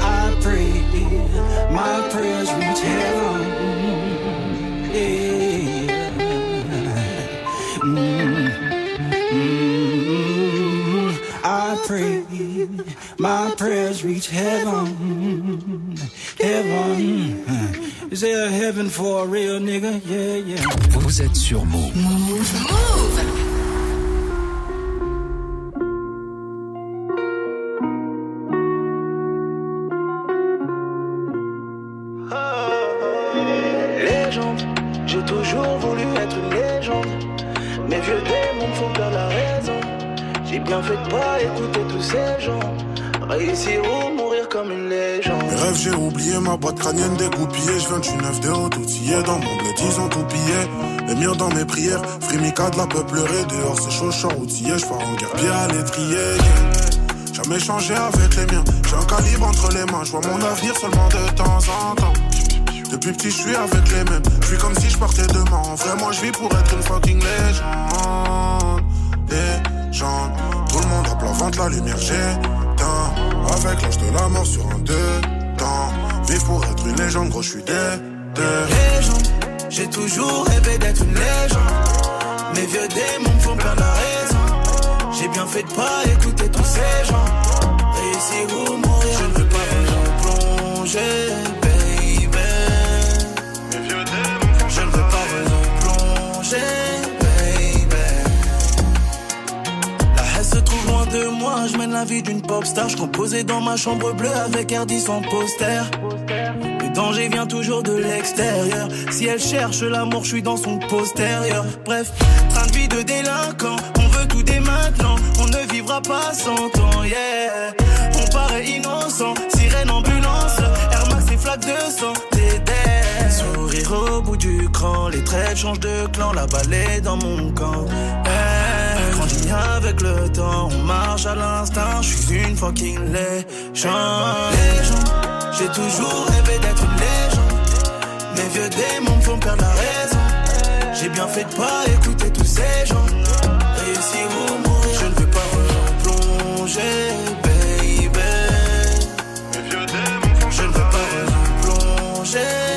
I pray, my prayers reach heaven. Yeah. Mm, mm, I pray, my prayers reach heaven. Heaven. Is there a heaven for a real nigga? Yeah, yeah. Vous êtes sur Move. Légende, j'ai toujours voulu être une légende. Mes vieux démons me font perdre la raison. J'ai bien fait de pas écouter tous ces gens. Réussir ou mourir comme une légende. Rêves, j'ai oublié ma boîte crânienne dégoupillée. Je viens du 9 de haut, outillé dans mon bled, ils ont tout pillé. Les murs dans mes prières, Frimica de la peu pleurer. Dehors, c'est chaud, je outillé, je pars en guerre, pied à l'étrier. Jamais changé avec les miens. J'ai un calibre entre les mains, je vois mon avenir seulement de temps en temps. Depuis petit, je suis avec les mêmes. Je suis comme si je partais demain. En vrai, moi, je vis pour être une fucking légende. Légende. Tout le monde à plat ventre, la lumière, j'éteins. Avec l'âge de la mort sur un deux Vivre pour être une légende, gros, je suis. Légende, j'ai toujours rêvé d'être une légende. Mes vieux démons me font perdre la raison. J'ai bien fait de pas écouter tous ces gens. Réussir ou mourir, je ne veux pas vous plonger, baby. Je ne veux pas vous plonger, je mène la vie d'une pop star. Je composais dans ma chambre bleue avec Hardy son poster. Le danger vient toujours de l'extérieur. Si elle cherche l'amour, je suis dans son postérieur. Bref, train de vie de délinquant. On veut tout dès maintenant. On ne vivra pas sans temps, yeah. On paraît innocent. Sirène ambulance. Air Max et flaques de sang. Sourire au bout du cran. Les traits changent de clan. La balle est dans mon camp. Avec le temps. On marche à l'instinct. Je suis une fucking légende. Légende. J'ai toujours rêvé d'être une légende. Mes vieux démons me font perdre la raison. J'ai bien fait de pas écouter tous ces gens. Réussir ou mourir, je ne veux pas replonger, baby. Mes vieux démons font Je ne veux pas replonger,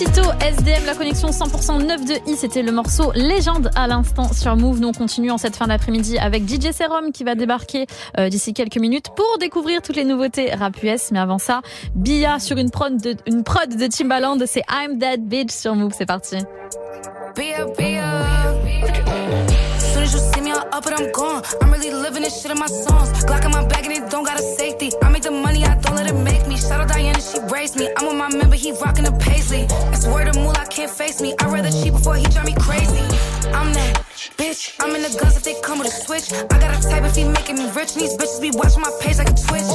Amsito, SDM, la connexion 100% 9 de I, c'était le morceau Légende à l'instant sur Move. Nous on continue en cette fin d'après-midi avec DJ Serum qui va débarquer euh, d'ici quelques minutes pour découvrir toutes les nouveautés rap US. Mais avant ça, Bia sur une prod de, une prod Timbaland, c'est I'm That Bitch sur Move. C'est parti. Bia, Bia. Up it, I'm gone. I'm really living this shit in my songs. Glock in my bag and it don't got a safety. I make the money, I don't let it make me. Shout out Diana, she raised me. I'm with my member, he rockin' the paisley. It's word of moolah, can't face me. I'd rather cheat before he drive me crazy. I'm that bitch. I'm in the guns if they come with a switch. I got a type if he making me rich. And these bitches be watching my page like a twitch.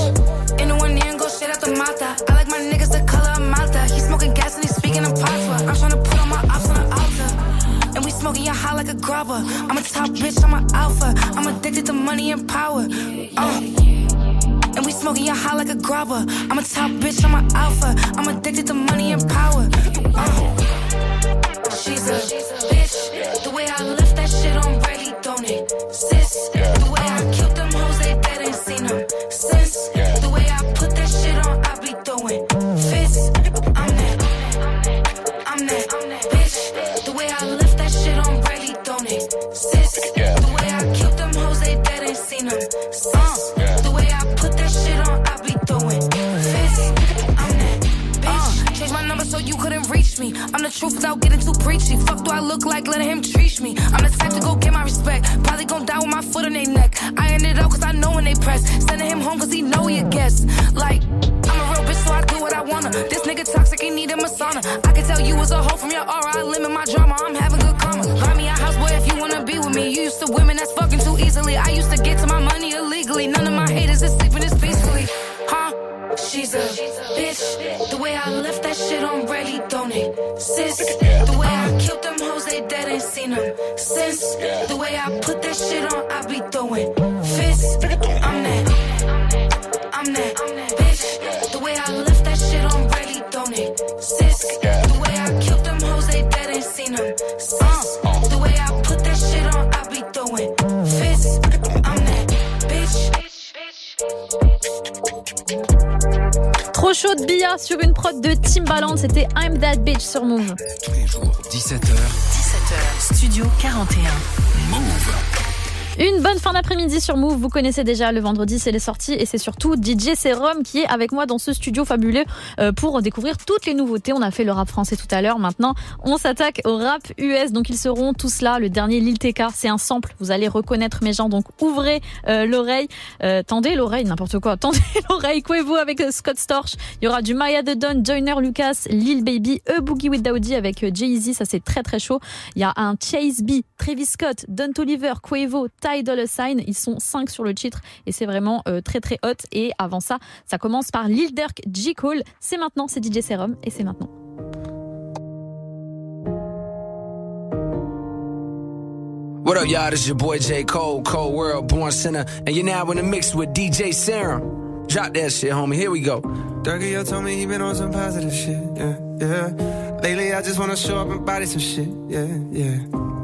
In the one ear and go shit out the Malta. I like my niggas the color of Malta. He smoking gas and he like a grabber. I'm a top bitch, I'm an alpha. I'm addicted to money and power. Uh. And we smoking your high like a grabber. I'm a top bitch, I'm an alpha. I'm addicted to money and power. Uh. She's a bitch. The way I lift that shit on Brady, don't it? Sis. The way I killed them hoes, they dead ain't seen them since. The way I put that shit on, I be throwing fists. I'm that. I'm that bitch. The way truth without getting too preachy. Fuck do I look like letting him treat me? I'm the type to go get my respect. Probably gon' die with my foot on their neck. I ended up cause I know when they press. Sending him home cause he know he a guest. Like, I'm a real bitch so I do what I wanna. This nigga toxic, he need a masana. I can tell you was a hoe from your aura. That on ready, don't it? Sis. The way I killed them hoes, they dead ain't seen them since. The way I put that shit on, I be throwing fists. I'm that. I'm there, I'm that. Chaud de Bia sur une prod de Timbaland, c'était I'm That Bitch sur Move. Tous les jours, 17h. 17h, Studio 41. Move. Une bonne fin d'après-midi sur Move. Vous connaissez déjà le vendredi, c'est les sorties et c'est surtout DJ Serum qui est avec moi dans ce studio fabuleux euh, pour découvrir toutes les nouveautés. On a fait le rap français tout à l'heure. Maintenant, on s'attaque au rap US. Donc ils seront tous là. Le dernier Lil TK, c'est un sample. Vous allez reconnaître mes gens. Donc ouvrez euh, l'oreille, euh, tendez l'oreille, n'importe quoi. [LAUGHS] Tendez l'oreille. Couez-vous avec euh, Scott Storch. Il y aura du Maya The Don, Joyner Lucas, Lil Baby, E Boogie with Daudi avec euh, Jay-Z. Ça c'est très très chaud. Il y a un Chase B, Travis Scott, Don Toliver, Quavo, Ty Sign. Ils sont 5 sur le titre et c'est vraiment euh, très très hot. Et avant ça, ça commence par Lil Durk, J. Cole. C'est maintenant, c'est DJ Serum et c'est maintenant. Drop that shit, homie. Here we go. Durky, yo told me he been on some positive shit, yeah, yeah. Lately, I just wanna show up and body some shit, yeah, yeah.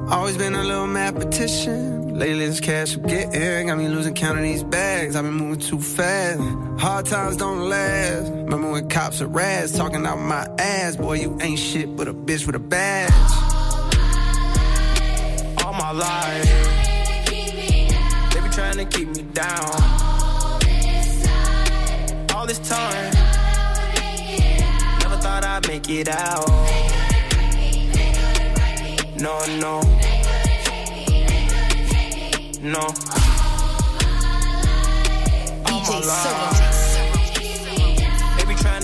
Always been a little mathematician. Lately, this cash I'm getting got me losing count of these bags. I've been moving too fast. Hard times don't last. Remember when cops rats talking out my ass? Boy, you ain't shit but a bitch with a badge. All my life, they be trying to keep me down. All this time, never thought I'd make it out. No, no, no. All my life,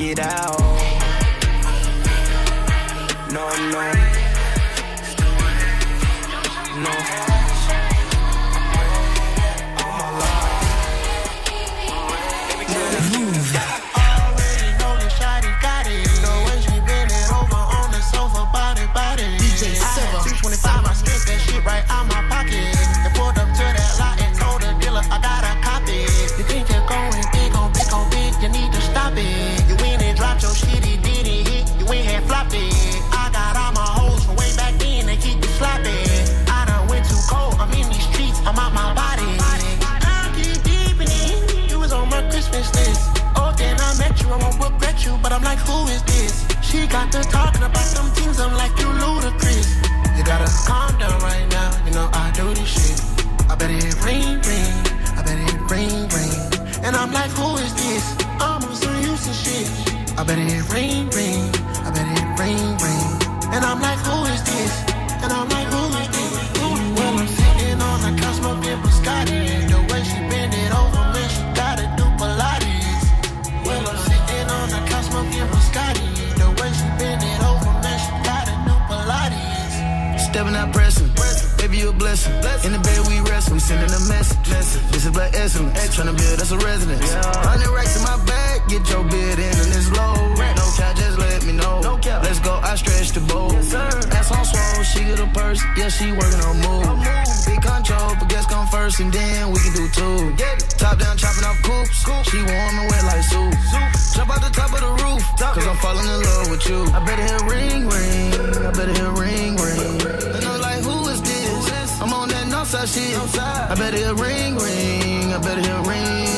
it out. No, no. No. I won't regret you, but I'm like, who is this? She got to talking about some things, I'm like, you ludicrous. You gotta calm down right now, you know I do this shit. I bet it ring, ring, I bet it ring, ring. And I'm like, who is this? I'm on some Houston shit. I bet it ring, ring, I bet it ring, ring. And I'm like, who is this? And I'm like, who is this? Well, I'm sitting on the couch smoking biscotti. Stepping out pressing. Baby, you a blessing. In the bed, we rest. We sending a message. This is black excellence. Trying to build us a residence. 100 racks in my bag. Get your bid in and it's low. No cap, me know. Let's go, I stretch the bow. Ass on swole, she get a purse. Yeah, she working on move. Big control, but guess come first and then we can do two. Top down, chopping off coops. She warm and wet like soup. Jump out the top of the roof. Cause I'm falling in love with you. I better hear ring, ring. I better hear ring, ring. And I'm like, who is this? I'm on that Northside shit. I better hear ring, ring. I better hear ring, ring.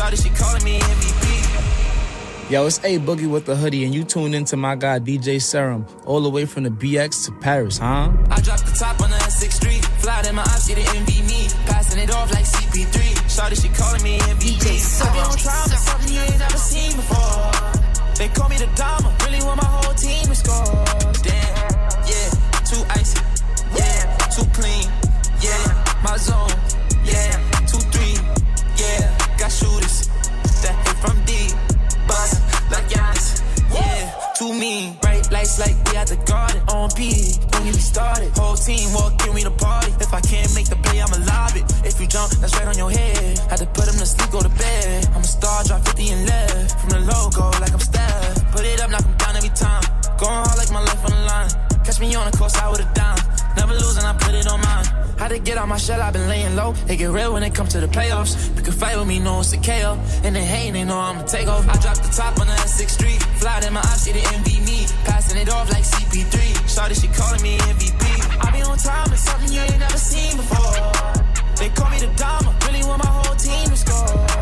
Shawty, she calling me MVP. Yo, it's A Boogie with the hoodie, and you tuned into my guy DJ Serum, all the way from the BX to Paris, huh? I dropped the top on the S6 Street. Fly in my ops, she didn't envy me. Passing it off like CP3. Shawty, she calling me MVP. I be on trial for something you ain't never seen before. They call me the Dama. Really want my whole team to score. Mean. Like we at the garden. On P, don't get me started. Whole team walk in, we the party. If I can't make the play, I'ma lob it. If you jump, that's right on your head. Had to put him to sleep, go to bed. I'm a star, drop 50 and left. From the logo, like I'm Steph. Put it up, knock him down every time. Going hard like my life on the line. Catch me on the course, I would've dime. Never losing, I put it on mine. Had to get out my shell, I've been laying low. It get real when it comes to the playoffs. You can fight with me, know it's a KO. And they hate, they know I'ma take off. I dropped the top on the S6 Street. Fly in my ops, she didn't envy me. Passing it off like CP3. Shawty, she calling me MVP. I be on time, it's something you ain't never seen before. They call me the Dama. Really want my whole team to score.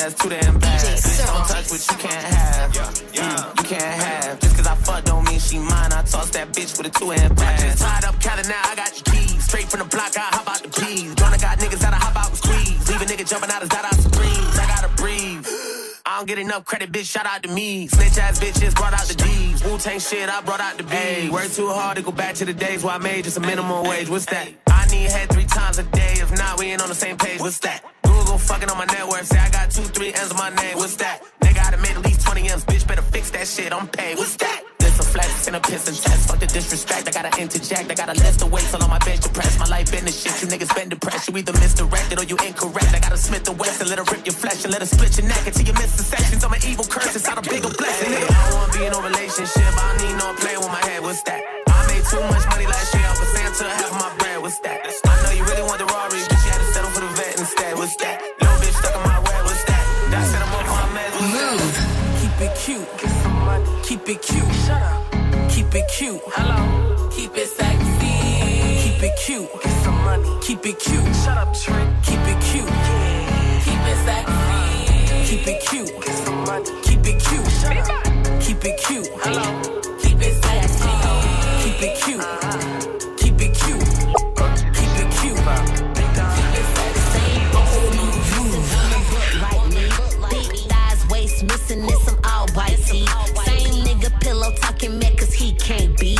That's too damn bad. Bitch, don't touch what you can't have. Mm, you can't have. Just cause I fuck don't mean she mine. I toss that bitch with a two hand pass. Tied up, counting now, I got your keys. Straight from the block, I hop out the keys. Joanna got niggas that I hop out and squeeze. Leave a nigga jumping out his dot out supremes. I gotta breathe. I don't get enough credit, bitch. Shout out to me. Snitch ass bitches brought out the D's. Wu Tang shit, I brought out the B's. Work too hard to go back to the days where I made just a minimum wage. What's that? I need head three times a day. If not, we ain't on the same page. What's that? Google fucking on my network. Say I got two, three M's on my name. What's that? Nigga, I done made at least 20 M's. Bitch, better fix that shit. I'm paid. What's that? Listen, a flex and a piss and test. Fuck the disrespect, I gotta interject. I gotta lift the weights all on my bench to press. My life been the shit, you niggas been depressed. You either misdirected or you incorrect. I gotta Smith the West and let her rip your flesh and let her split your neck until you miss the sections. I'm an evil curse, it's not a bigger blessing. Nigga, I don't wanna be in no relationship, I don't need no playing with my head. What's that? I made too much money last year, but Santa half my bread. What's that? I know cute. Keep it cute. Shut up. Keep it cute. Hello. Keep it sexy. Keep it cute. Get some money. Keep it cute. Shut up, Trent. Keep it cute. Keep it sexy. Keep it cute. Get some money. Keep it cute. Shut up. Keep it cute. Hello. Keep it sexy. Keep it cute. Keep Same nigga pillow talking mad cause he can't be.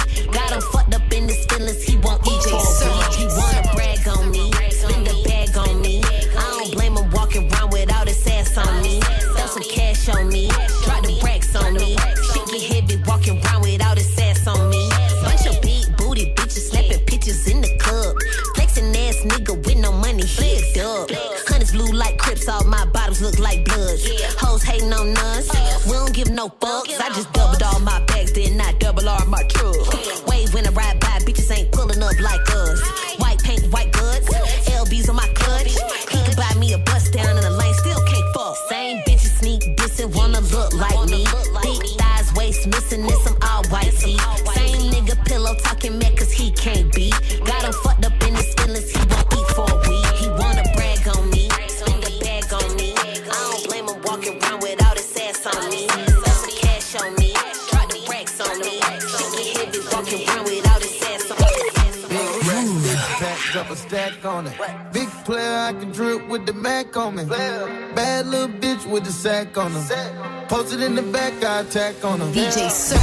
On them. Posted in the back, I attack on them. DJ Sir.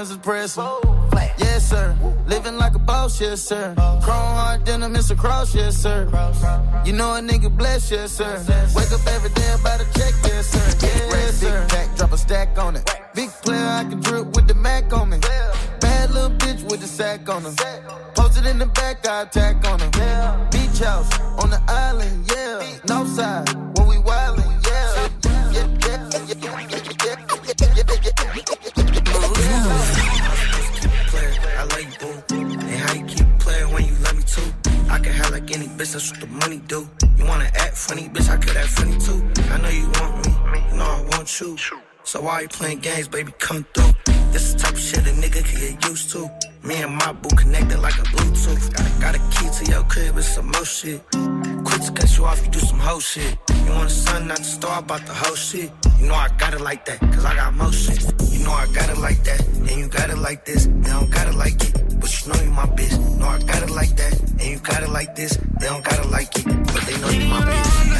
Cameras is pressing. Yes, sir. Living like a boss, yes, sir. Chrome heart denim, it's a cross, yes, sir. You know a nigga blessed, yes, sir. Wake up every day about a check, yes, sir. Yes, sir. Big pack, drop a stack on it. Big player, I can drip with the Mac on me. Bad little bitch with the sack on her. Posted in the back, I attack on her. Beach house could act funny too. I know you want me, you know I want you. So why you playing games, baby, come through. This the type of shit a nigga can get used to. Me and my boo connected like a Bluetooth. Got a key to your crib, it's some more shit. Quit to cut you off, you do some hoe shit. You want a son, not the star, about the whole shit. You know I got it like that, cause I got shit. You know I got it like that, and you got it like this. They don't got it like it, but you know you my bitch. Know I got it like that, and you got it like this. They don't got it like it, but they know you my bitch.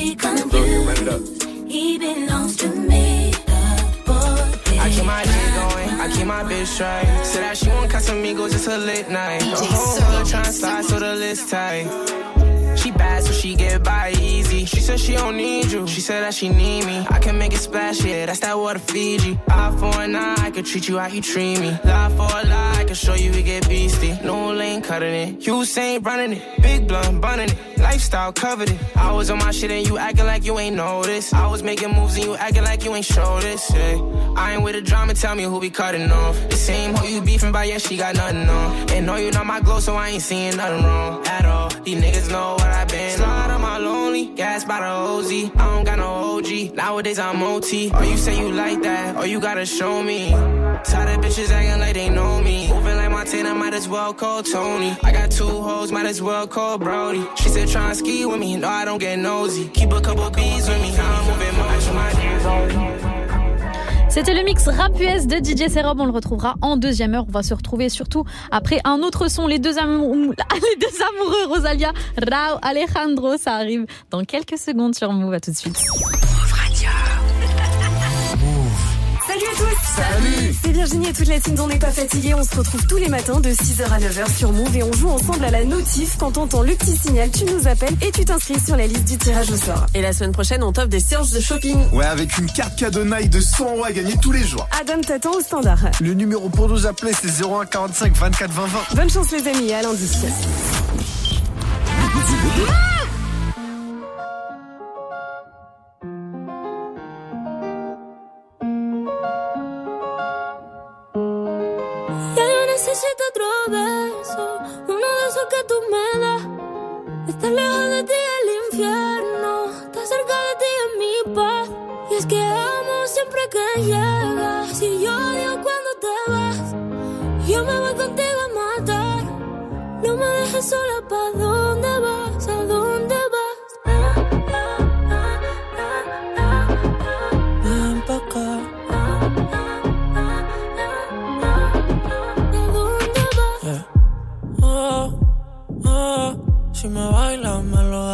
be confused. He belongs to me. I keep my dick going, I keep my bitch straight. Said that she want Casamigos, it's a lit night. The whole hood tryna slide, so the list tight. Bad, so she get by easy. She said she don't need you. She said that she need me. I can make it splash, yeah, that's that water Fiji. Eye for an eye, I can treat you how you treat me. Lie for a lie, I can show you we get beastie. No lane cutting it. You ain't running it. Big blunt bunning it. Lifestyle covered it. I was on my shit and you acting like you ain't noticed. I was making moves and you acting like you ain't show this. Yeah. I ain't with the drama, tell me who be cutting off. The same who you beefing by, yeah, she got nothing on. And know you not my glow, so I ain't seeing nothing wrong at all. These niggas know what I've been. Slide on my lonely, gas by the OZ. I don't got no OG. Nowadays I'm OT. Or oh, you say you like that, or you gotta show me. Tired of bitches acting like they know me. Moving like Montana, might as well call Tony. I got two hoes, might as well call Brody. She said try and ski with me, no I don't get nosy. Keep a couple bees with me, I'm moving motion, my C'était le mix rap US de DJ Serum. On le retrouvera en deuxième heure. On va se retrouver surtout après un autre son. Les deux, [LAUGHS] amoureux, Rosalia, Rao, Alejandro. Ça arrive dans quelques secondes sur Move. À tout de suite. Salut à tous Salut C'est Virginie et toute la team d'On n'est pas fatigué. On se retrouve tous les matins de 6h à 9h sur Move et on joue ensemble à la notif. Quand t'entends le petit signal, tu nous appelles et tu t'inscris sur la liste du tirage au sort. Et la semaine prochaine, on t'offre des séances de shopping. Ouais, avec une carte cadeau Nike de 100 euros à gagner tous les jours. Adam t'attend au standard. Le numéro pour nous appeler, c'est 01 45 24 20 20. Bonne chance les amis, à lundi. Ya necesito otro beso, uno de esos que tú me das. Estar lejos de ti el infierno, estar cerca de ti es mi paz. Y es que amo siempre que llegas, y yo odio cuando te vas. Yo me voy contigo a matar, no me dejes sola, ¿pa' dónde vas?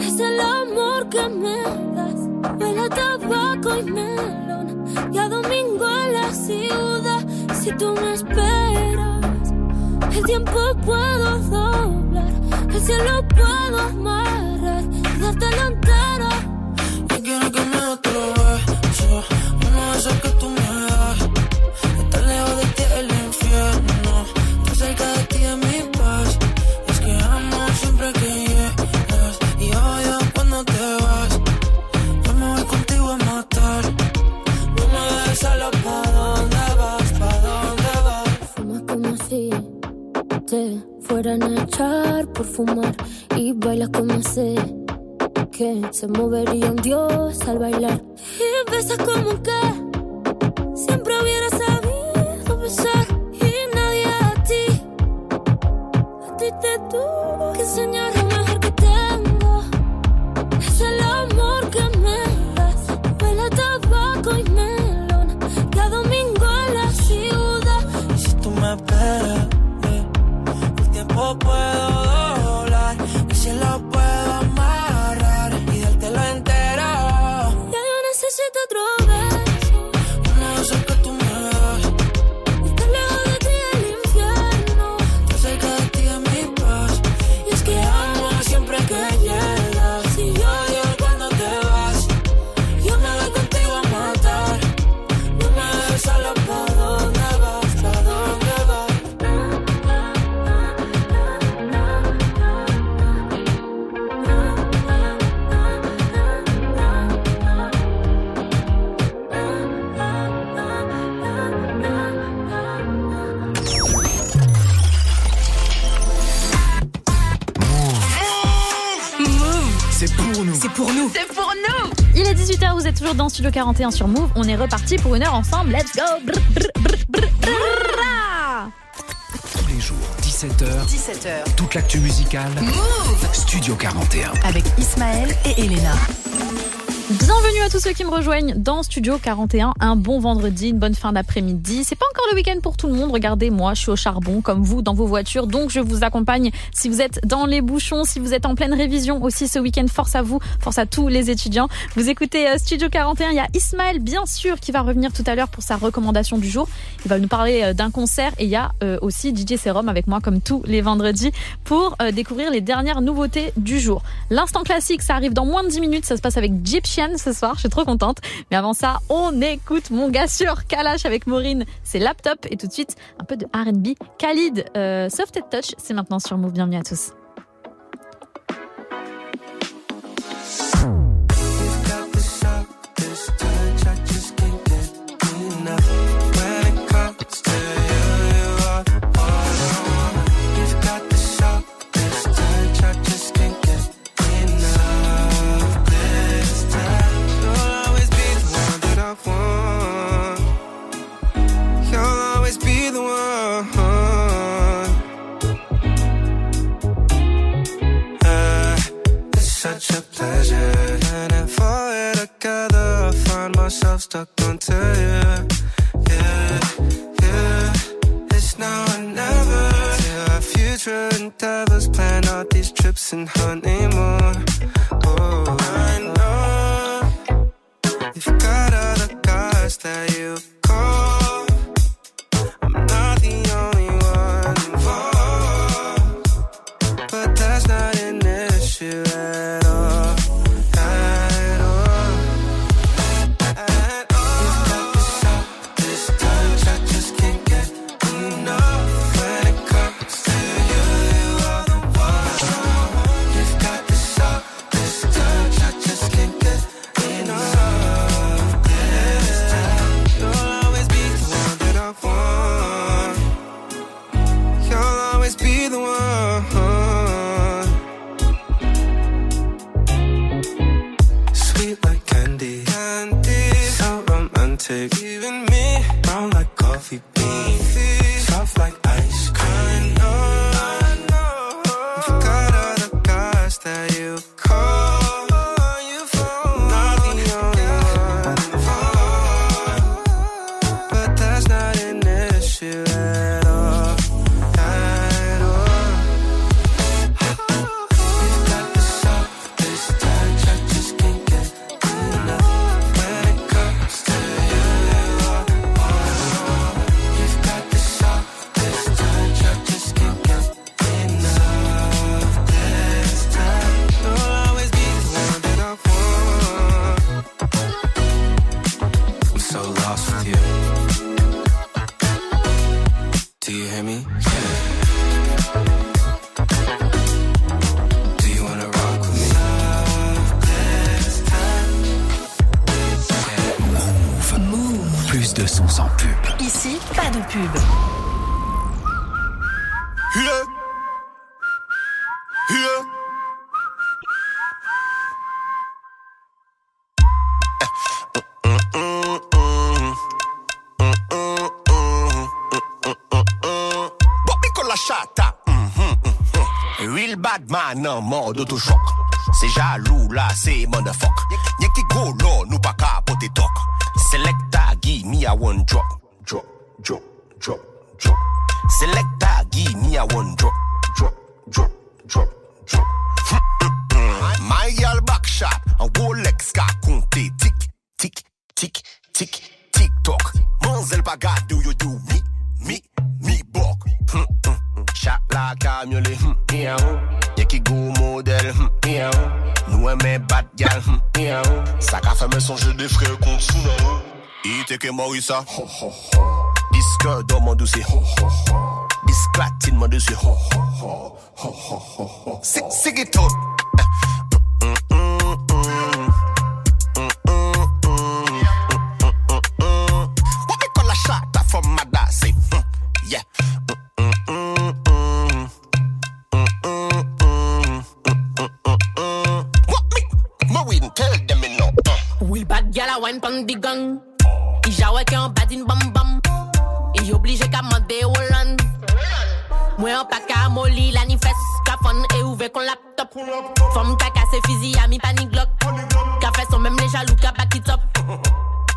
Es el amor que me das. Huele a tabaco y melón. Y domingo en la ciudad. Si tú me esperas, el tiempo puedo doblar. El cielo puedo amarrar. Y dártelo entero. Yo quiero que me otro beso, uno de esos que tú me das. Como sé que se movería un dios al bailar. Y besas como que Studio 41 sur Move. On est reparti pour une heure ensemble. Let's go Tous les jours, 17h. 17h. Toute l'actu musicale. Move Studio 41. Avec Ismaël et Elena. Bienvenue à tous ceux qui me rejoignent dans Studio 41. Un bon vendredi, une bonne fin d'après-midi. C'est pas encore le week-end pour tout le monde. Regardez, moi, je suis au charbon, comme vous, dans vos voitures. Donc, je vous accompagne si vous êtes dans les bouchons, si vous êtes en pleine révision aussi ce week-end, force à vous, force à tous les étudiants. Vous écoutez euh, Studio 41, il y a Ismaël bien sûr qui va revenir tout à l'heure pour sa recommandation du jour. Il va nous parler euh, d'un concert et il y a euh, aussi DJ Serum avec moi comme tous les vendredis pour euh, découvrir les dernières nouveautés du jour. L'instant classique, ça arrive dans moins de 10 minutes. Ça se passe avec Gyptian ce soir. Je suis trop contente. Mais avant ça, on écoute mon gars sur Kalash avec Maureen. C'est laptop et tout de suite un peu de R&B. Khalid, euh, Soft Touch, c'est maintenant sur Move. Bienvenue à tous. stuck on to you. Yeah, yeah. It's now or never. Till our future endeavors, plan out these trips and honeymoon. Oh. un mort d'autochoc. C'est jaloux là, c'est mon motherfucker. oui ça. Disque dans mon dossier. Disclatine mon dossier. C'est ghetto. wine pon the gang? Jawe ki an badin bam bam. I oblije ka mande Olan Mwen an pa ka moli la ni fes Ka fon e ouve kon laptop. Fom ka kase fizi a mi panik glok Ka fes an mem le jalou ka baki top.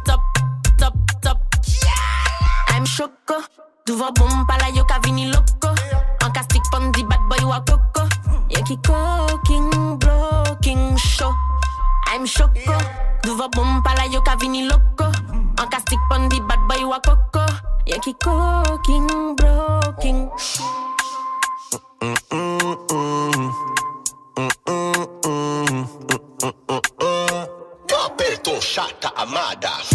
Top, top, top. I'm choko Duvan bom pala yo ka vini loko An ka stik pon di bad boy wakoko Yo ki koking, blocking, show. I'm choko Duvan bom pala yo ka vini loko En castic pon di bad boy wa coco. Y'a qui cooking, blocking. Roberto Chata Amada.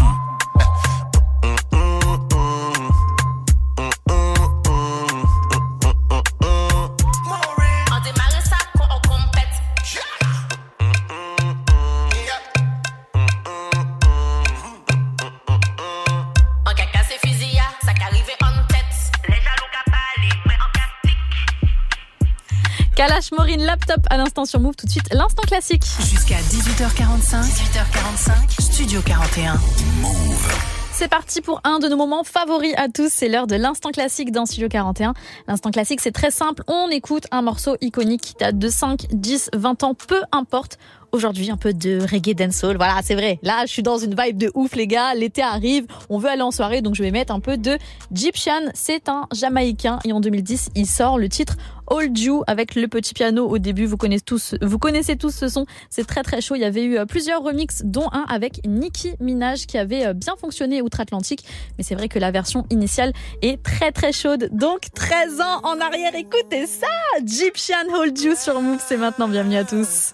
Kalash Maureen Laptop à l'instant sur Move. Tout de suite, l'instant classique. Jusqu'à 18h45, 18h45, Studio 41. C'est parti pour un de nos moments favoris à tous. C'est l'heure de l'instant classique dans Studio 41. L'instant classique, c'est très simple. On écoute un morceau iconique qui date de 5, 10, 20 ans, peu importe. Aujourd'hui, un peu de reggae dancehall. Voilà, c'est vrai. Là, je suis dans une vibe de ouf, les gars. L'été arrive. On veut aller en soirée, donc je vais mettre un peu de Gyptian. C'est un Jamaïcain et en 2010, il sort le titre Hold You avec le petit piano au début. Vous connaissez tous, vous connaissez tous ce son. C'est très très chaud. Il y avait eu euh, plusieurs remixes, dont un avec Nicki Minaj qui avait euh, bien fonctionné outre-Atlantique. Mais c'est vrai que la version initiale est très très chaude. Donc 13 ans en arrière. Écoutez ça! Gyptian Hold You sur Move. C'est maintenant. Bienvenue à tous.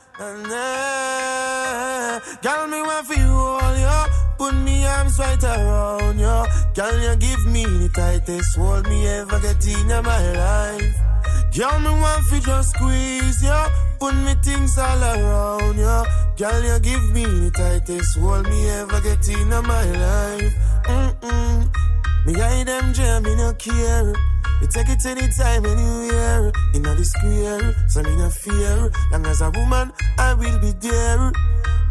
Girl, me want for just squeeze you. Put me things all around you. Girl, you give me the tightest hold me ever get in my life. Mm-mm. Me hide them jam, me no care. You take it anytime, anywhere. In the square, so me no fear. Long as a woman, I will be there.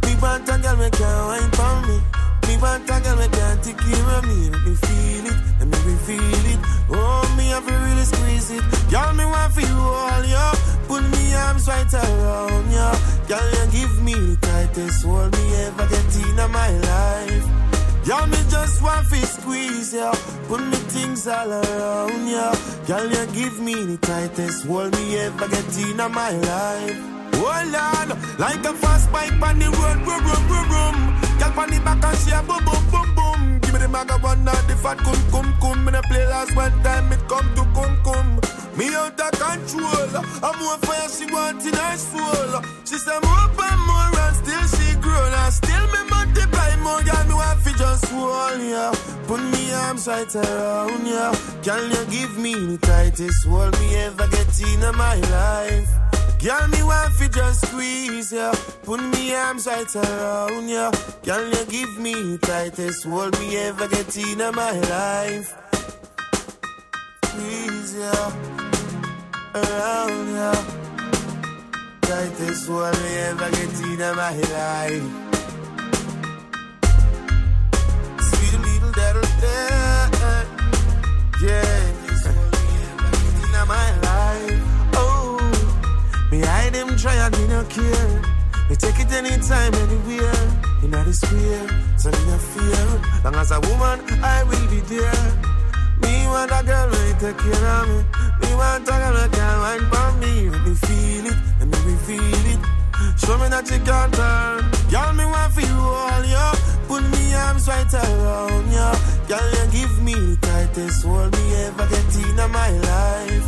Me want a girl, me can't wine for me. Me want a girl, me can't take care of me. Let me feel it, let me feel it. Oh, me have to really squeeze it. Girl, me want for you all, yo. Put me arms right around you. Girl, you give me the tightest hold me ever get in my life. Y'all me just want to squeeze ya. Put me things all around ya. Girl, you give me the tightest hold me ever get in my life. Hold on, like a fast bike on the road, boom, boom, boom, boom. Girl, on the back and she a boom, boom, boom, boom. Give me the maga one now, the fat cum, cum, cum. Me the play last one time, it come to cum, cum. Me out of control. I'm more fire, she want in her soul. She say more hold ya. Put me arms right around ya. Can you give me the tightest hold me ever get in my life? Girl, me want fi just squeeze ya. Put me arms right around ya. Can you give me the tightest hold me ever get in my life? Squeeze ya. Around ya. Tightest hold me ever get in my life. Show me that you can turn. Girl, me want for you all, yo. Put me arms right around you. Girl, you give me the tightest hold me ever get in my life.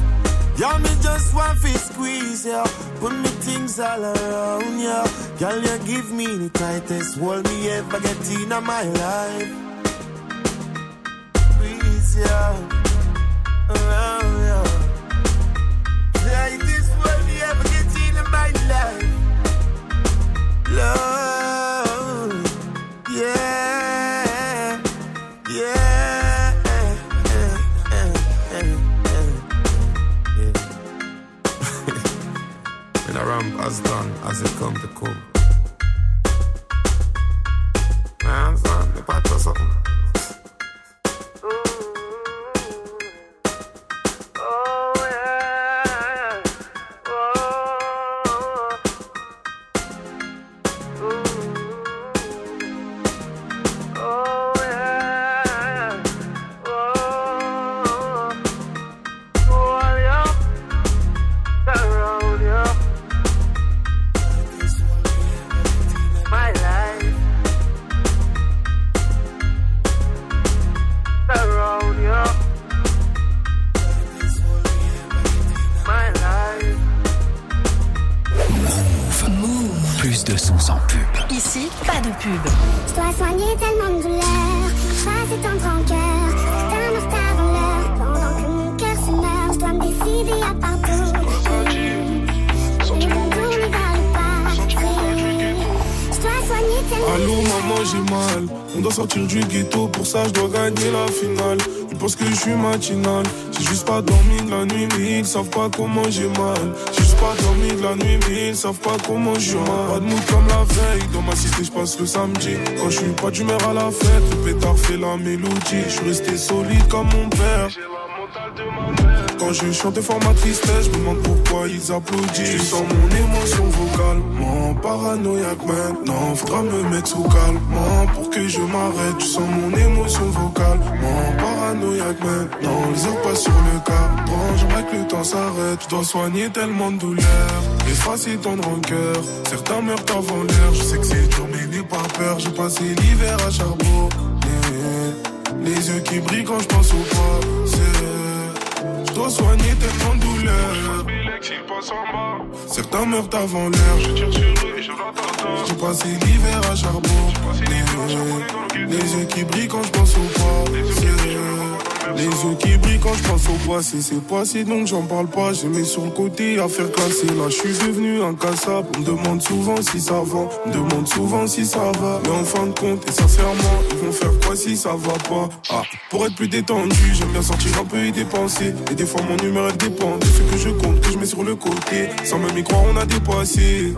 Y'all me just want to squeeze ya. Put me things all around ya. Girl, you give me the tightest hold me ever get in my life. Squeeze ya. Around ya. Tightest hold me ever get in my life. Love. Come to come. Man, son, the or something. Savent pas comment j'ai mal. Juste pas dormi de la nuit Mais ils savent pas comment j'ai mal. Pas de mood comme la veille Dans ma cité je passe le samedi. Quand je suis pas d'humeur à la fête Le pétard fait la mélodie. Je resté solide comme mon père je chante fort ma tristesse, je me demande pourquoi ils applaudissent. Je sens mon émotion vocale, mon paranoïaque maintenant. Faudra me mettre sous calme, pour que je m'arrête. Je sens mon émotion vocale, mon paranoïaque maintenant. Les heures passent sur le cadran, j'aimerais que le temps s'arrête. Je dois soigner tellement de douleurs, effacer tendre en cœur. Certains meurent avant l'heure, je sais que c'est dur, mais n'aie pas peur. J'ai passé l'hiver à charbon. Les yeux qui brillent quand je pense au passé. Je dois soigner tellement de douleur. Certains meurent avant l'heure. J'ai passé l'hiver à charbon. Les, les yeux qui brillent quand je pense au passé. Les yeux qui brillent quand je pense au passé. C'est passé donc j'en parle pas. J'ai mis sur le côté à faire classer. Là je suis devenu incassable. On me demande souvent si ça va. On me demande souvent si ça va. Mais en fin de compte, et sincèrement, ils vont faire quoi si ça va pas? Ah, pour être plus détendu, j'aime bien sortir un peu et dépenser. Et des fois mon humeur elle dépend de ce que je compte, que je mets sur le côté. Sans même y croire, on a dépassé.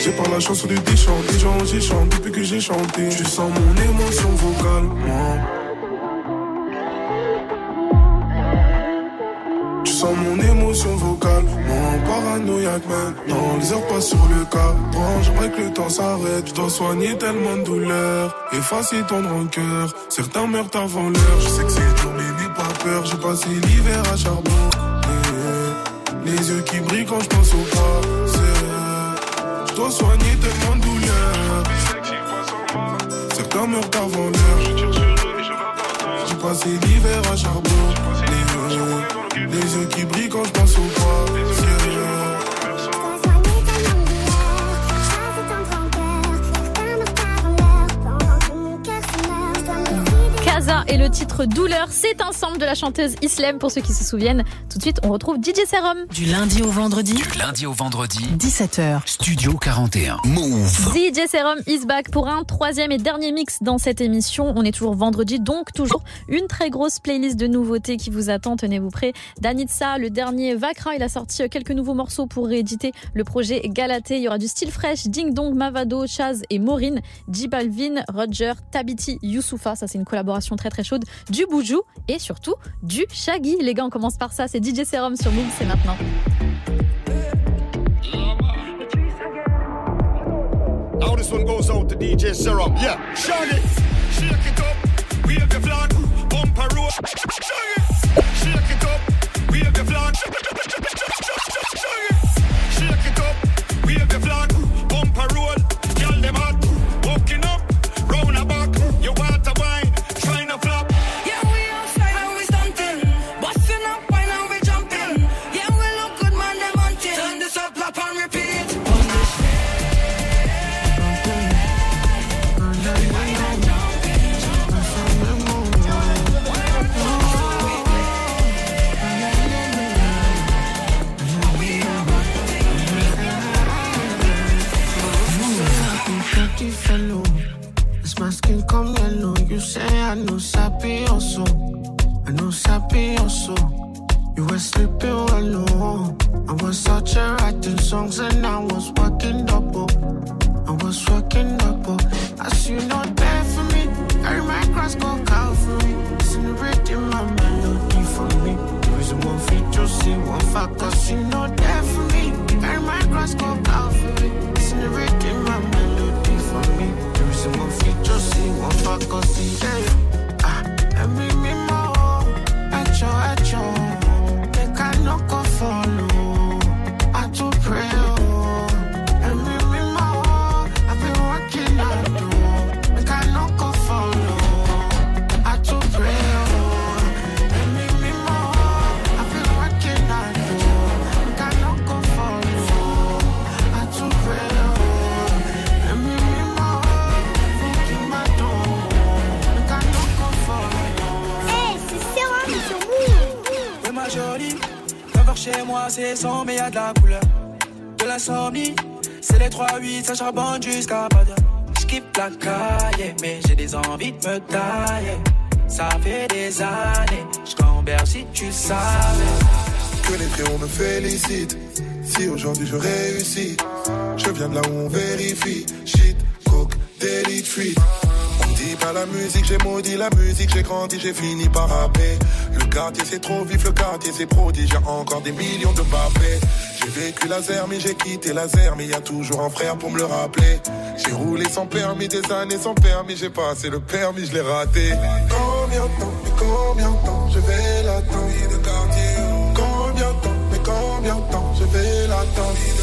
J'ai pas la chance de déchanter, gens j'ai chanté depuis que j'ai chanté. Tu sens mon émotion vocale, moi. Sens mon émotion vocale, mon paranoïaque maintenant. Les heures passent sur le cadran, j'aimerais que le temps s'arrête. Je dois soigner tellement de douleurs, effacer tendre en cœur. Certains meurent avant l'heure, je sais que c'est dur, mais n'aie pas peur. J'ai passé l'hiver à charbon. Les, les yeux qui brillent quand je pense au passé. Je dois soigner tellement de douleurs. Certains meurent avant l'heure. J'ai passé l'hiver à charbon. Les, yeux qui brillent quand je pense au passé. Et le titre Douleur, c'est un sample de la chanteuse Islem pour ceux qui se souviennent. Tout de suite, on retrouve DJ Serum. Du lundi au vendredi, Du lundi au vendredi, 17h. Studio 41. Move. DJ Serum is back pour un troisième et dernier mix dans cette émission. On est toujours vendredi, donc toujours une très grosse playlist de nouveautés qui vous attend. Tenez-vous prêts. Danitza, le dernier Vakra, il a sorti quelques nouveaux morceaux pour rééditer le projet Galaté. Il y aura du style fresh, Ding Dong, Mavado, Chaz et Maureen, J Balvin, Roger, Tabiti, Youssoufa. Ça, c'est une collaboration très très chaude. Du Boujou et surtout du Shaggy. Les gars, on commence par ça. C'est DJ Serum sur Move, c'est maintenant. Now this one goes out to DJ Serum. Yeah, Shaggy, shake it up, wave your flag, bumper road. Shaggy, ça charbonne jusqu'à pas la caille, mais j'ai des envies de me tailler. Ça fait des années, j'cambère si tu savais. Que les frérots me félicitent. Si aujourd'hui je réussis, je viens de là où on vérifie. Shit, coke, daily free. On dit pas la musique, j'ai maudit la musique, j'ai grandi, j'ai fini par rapper. Le quartier c'est trop vif, le quartier c'est prodige, y'a encore des millions de babés. J'ai vécu laser, mais j'ai quitté laser, mais y a toujours un frère pour me le rappeler. J'ai roulé sans permis, des années sans permis, j'ai passé le permis, je l'ai raté. Combien de temps, mais combien de temps je vais l'attendre? Combien de temps, mais combien de temps je vais l'attendre?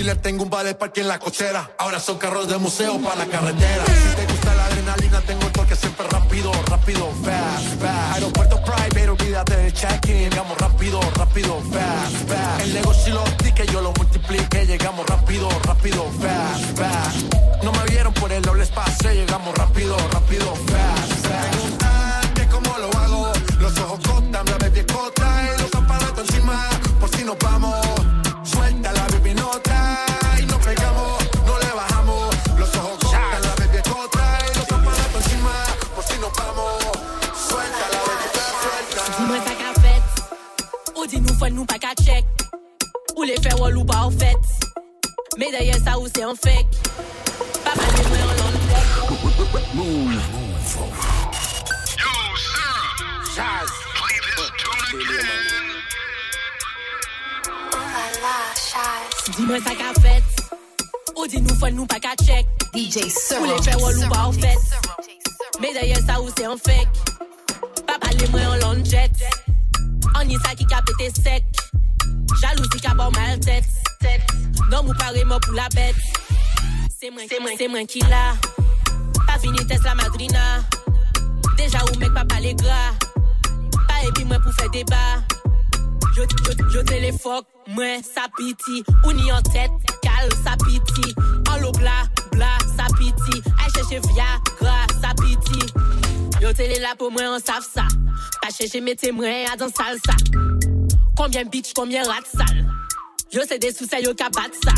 Dealer, tengo un vale parque en la cochera. Ahora son carros de museo para la carretera. Si te gusta la adrenalina, tengo el toque siempre rápido, rápido, fast, fast. Aeropuerto private, olvídate del check-in. Llegamos rápido, rápido, fast, fast. El negocio y los tickets yo lo multiplique. Llegamos rápido, rápido, fast, fast. No me vieron por el doble espacio. Llegamos rápido, rápido, fast, fast. Que cómo lo hago. Los ojos cortan, la baby cota y los aparatos encima. Por si nos vamos, Ou pas en fait. Mais derrière ça ou c'est un fake. Pas mal de moins en long Move. Dis-moi ça qu'a fait. Ou dis-nous faut nous pas qu'à check. DJ Ou les faire ou pas en fait. Mais derrière ça ou c'est un fake. Pas parler moi en long jet. On y ça qui pété sec. Jalousie qui a bon mal tête. Non, mou paré moi pour la bête. C'est moi, c'est moi, c'est moi qui l'a. Pas fini test la madrina. Déjà ou mec pas parler gras. Pas et moi pour faire débat. Yo, yo, yo téléphone, moi ça piti. Ou ni en tête, cal ça piti. En l'eau bla, bla, ça piti. Aïe chercher via, gras, ça piti. Yo télé là pour moi, on savent ça. Pas chercher mes témoins à dans salsa. Combien bitch, combien rat sale. Yo c'est des sous yo battent ça.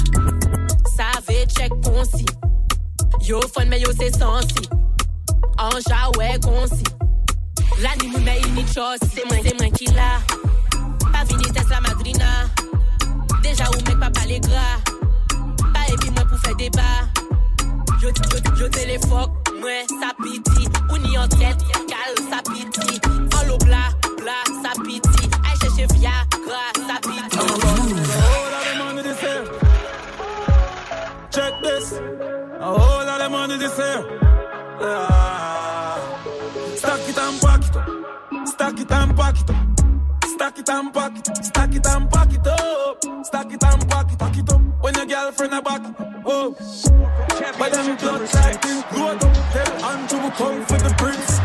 Ça avait check concis. Yo fun mais yo c'est sensi. En ouais concis. L'anime mais ni chose. C'est moi, c'est moi qui l'a. Pas fini test la madrina. Déjà ou mec pas parler gras. Pas puis moi pour faire débat. Yo, yo, yo téléphone, moi ça piti. Ou ni en tête, cal ça piti. En l'eau bla, bla, ça piti. Check this. A whole lot of money this here. Ah. Stack it and pack it up. Stack it and pack it up. Stack it and pack it. Stack it and pack it up. Stack it and pack it, pack it up. When your girlfriend a back, oh. But them blood like load up. Tell Andrew come for the prince.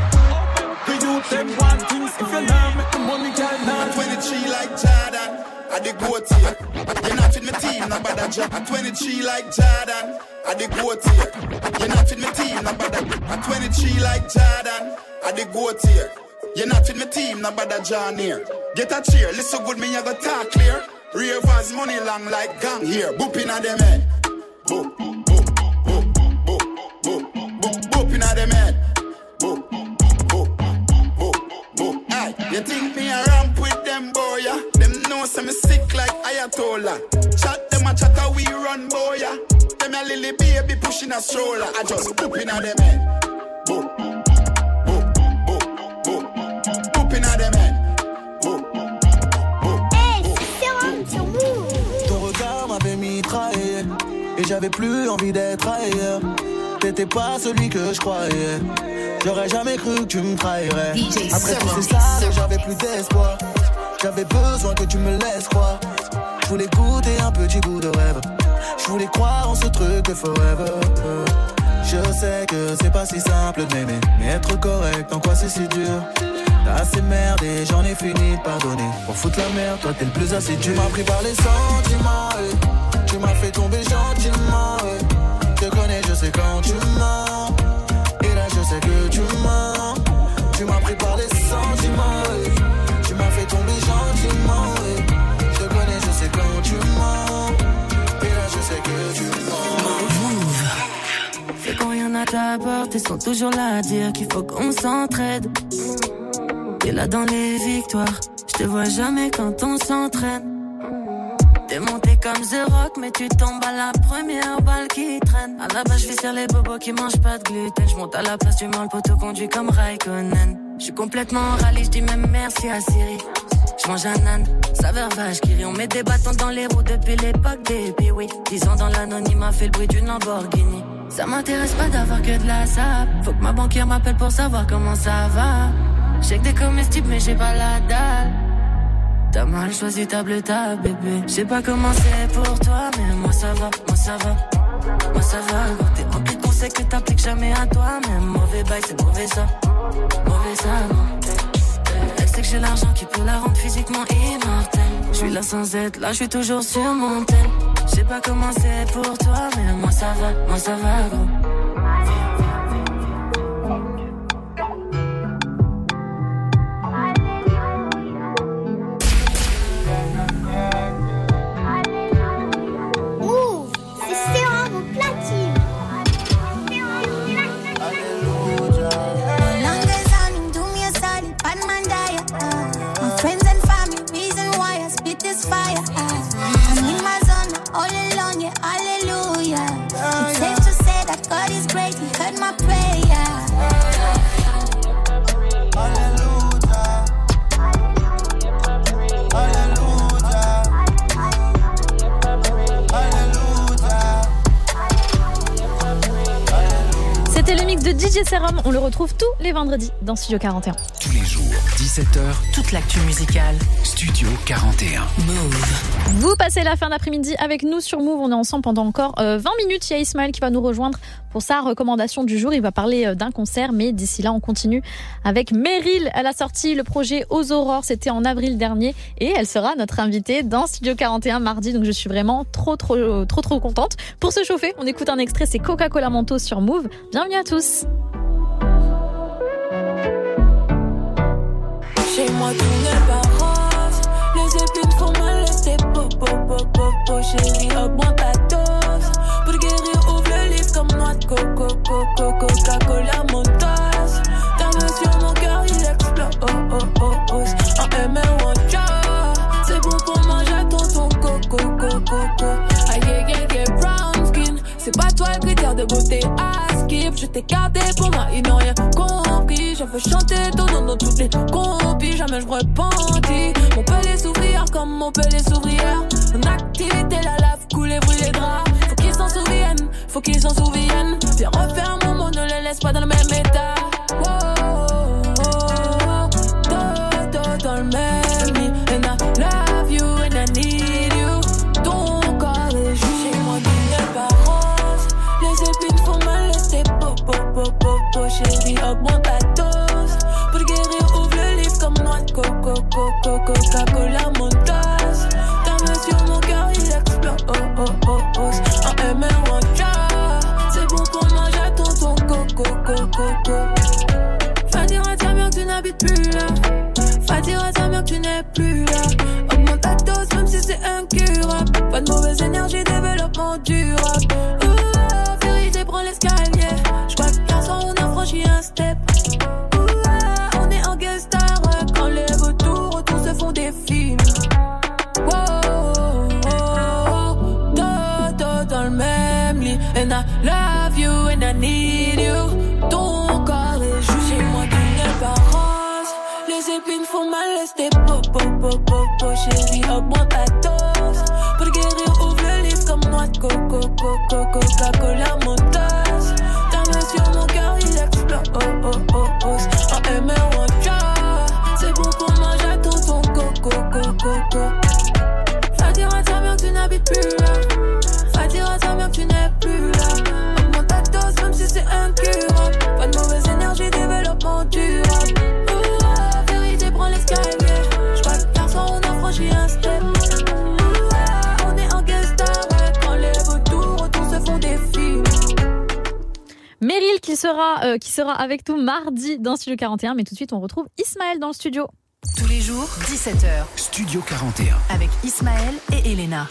I the goat here. You're not with my team, not bad at job. 23 like Jordan. I the goat here. You're not with my team, not bad at 23 like Jordan. I the goat here. You're not with my team, not bad John here. Get a cheer, listen good, me, I go talk clear. Ravers money long like gang here. Boop in a them head. Boop, boop, boop, boop, boop, boop, boop, boop in them head. Boop, boop, boop, boop. Aye, you think Ayatollah. Chat them a chat we run boy, yeah? Them a lily baby pushing a stroller. I just boop in a them. Boop, boop, boop, boop, boop mitraillé Et j'avais plus envie d'être ailleurs. T'étais pas celui que je croyais. J'aurais jamais cru que tu me trahirais. Après tout c'est ça, j'avais plus d'espoir. J'avais besoin que tu me laisses croire Je voulais goûter un petit bout de rêve Je voulais croire en ce truc forever Je sais que c'est pas si simple d'aimer Mais être correct, en quoi c'est si dur? T'as assez merdé, j'en ai fini de pardonner. Pour foutre la merde, toi t'es le plus assidu. Tu m'as pris par les sentiments, tu m'as fait tomber gentiment. Je te connais, je sais quand tu mens. Et là, je sais que tu mens. À t'apporter, ils sont toujours là à dire qu'il faut qu'on s'entraide. T'es là dans les victoires, je te vois jamais quand on s'entraîne. T'es monté comme The Rock, mais tu tombes à la première balle qui traîne. À la base, je sur les bobos qui mangent pas de gluten. Je monte à la place du mal, le poteau conduit comme Raikkonen. Je suis complètement rallye, je dis même merci à Siri. Je mange un âne, saveur vache qui rit. On met des bâtons dans les roues depuis l'époque des oui. Dix ans dans l'anonymat, fait le bruit d'une Lamborghini. Ça m'intéresse pas d'avoir que de la sable. Faut que ma banquière m'appelle pour savoir comment ça va. J'ai que des comestibles, mais j'ai pas la dalle. T'as mal choisi ta bleu, ta bébé. Je sais pas comment c'est pour toi, mais moi ça va, moi ça va. Moi ça va, gros, t'es rempli de conseils que t'appliques jamais à toi. Même mauvais bail, c'est mauvais ça. Mauvais ça, non. Sait que j'ai l'argent qui peut la rendre physiquement immortelle. Je suis là sans être, là je suis toujours sur mon tel. Je sais pas comment c'est pour toi, mais moi ça va, moi ça va, gros. DJ Serum. On le retrouve tous les vendredis dans Studio 41. Tous les jours, 17h, Toute l'actu musicale. Studio 41. Move. Vous passez la fin d'après-midi avec nous sur Move. On est ensemble pendant encore euh, 20 minutes. Il y a Ismaël qui va nous rejoindre pour sa recommandation du jour. Il va parler euh, d'un concert, mais d'ici là, on continue avec Meryl. Elle a sorti le projet Aux Aurores. C'était en avril dernier et elle sera notre invitée dans Studio 41 mardi. Donc je suis vraiment trop, trop, trop, trop contente. Pour se chauffer, on écoute un extrait. C'est Coca-Cola Mentos sur Move. Bienvenue à tous. Moi tout n'est pas rose Les épines font mal, laissez pop pop pop pop pop Chérie, augmente ta dose. Pour guérir, ouvre le livre comme noix de coco coco Coca-Cola Mentos Ta main sur mon cœur, il explose. Oh, oh, oh, oh. En M ou en C'est bon pour manger tonton coco coco coco. Aïe aïe aïe aïe brown skin. C'est pas toi le critère de beauté à skip. Je t'ai gardé pour moi, ils n'ont rien compris Je veux chanter ton nom dans toutes les compis Jamais je me repentis. Mon pelé s'ouvrir comme mon pelé s'ouvrière En activité, la lave, couler, brûler draps. Faut qu'ils s'en souviennent, faut qu'ils s'en souviennent. Viens refaire mon monde, ne les laisse pas dans le même état. Wow. Qui sera, euh, qui sera avec nous mardi dans Studio 41. Mais tout de suite, on retrouve Ismaël dans le studio. Tous les jours, 17h, Studio 41. avec Ismaël et Elena.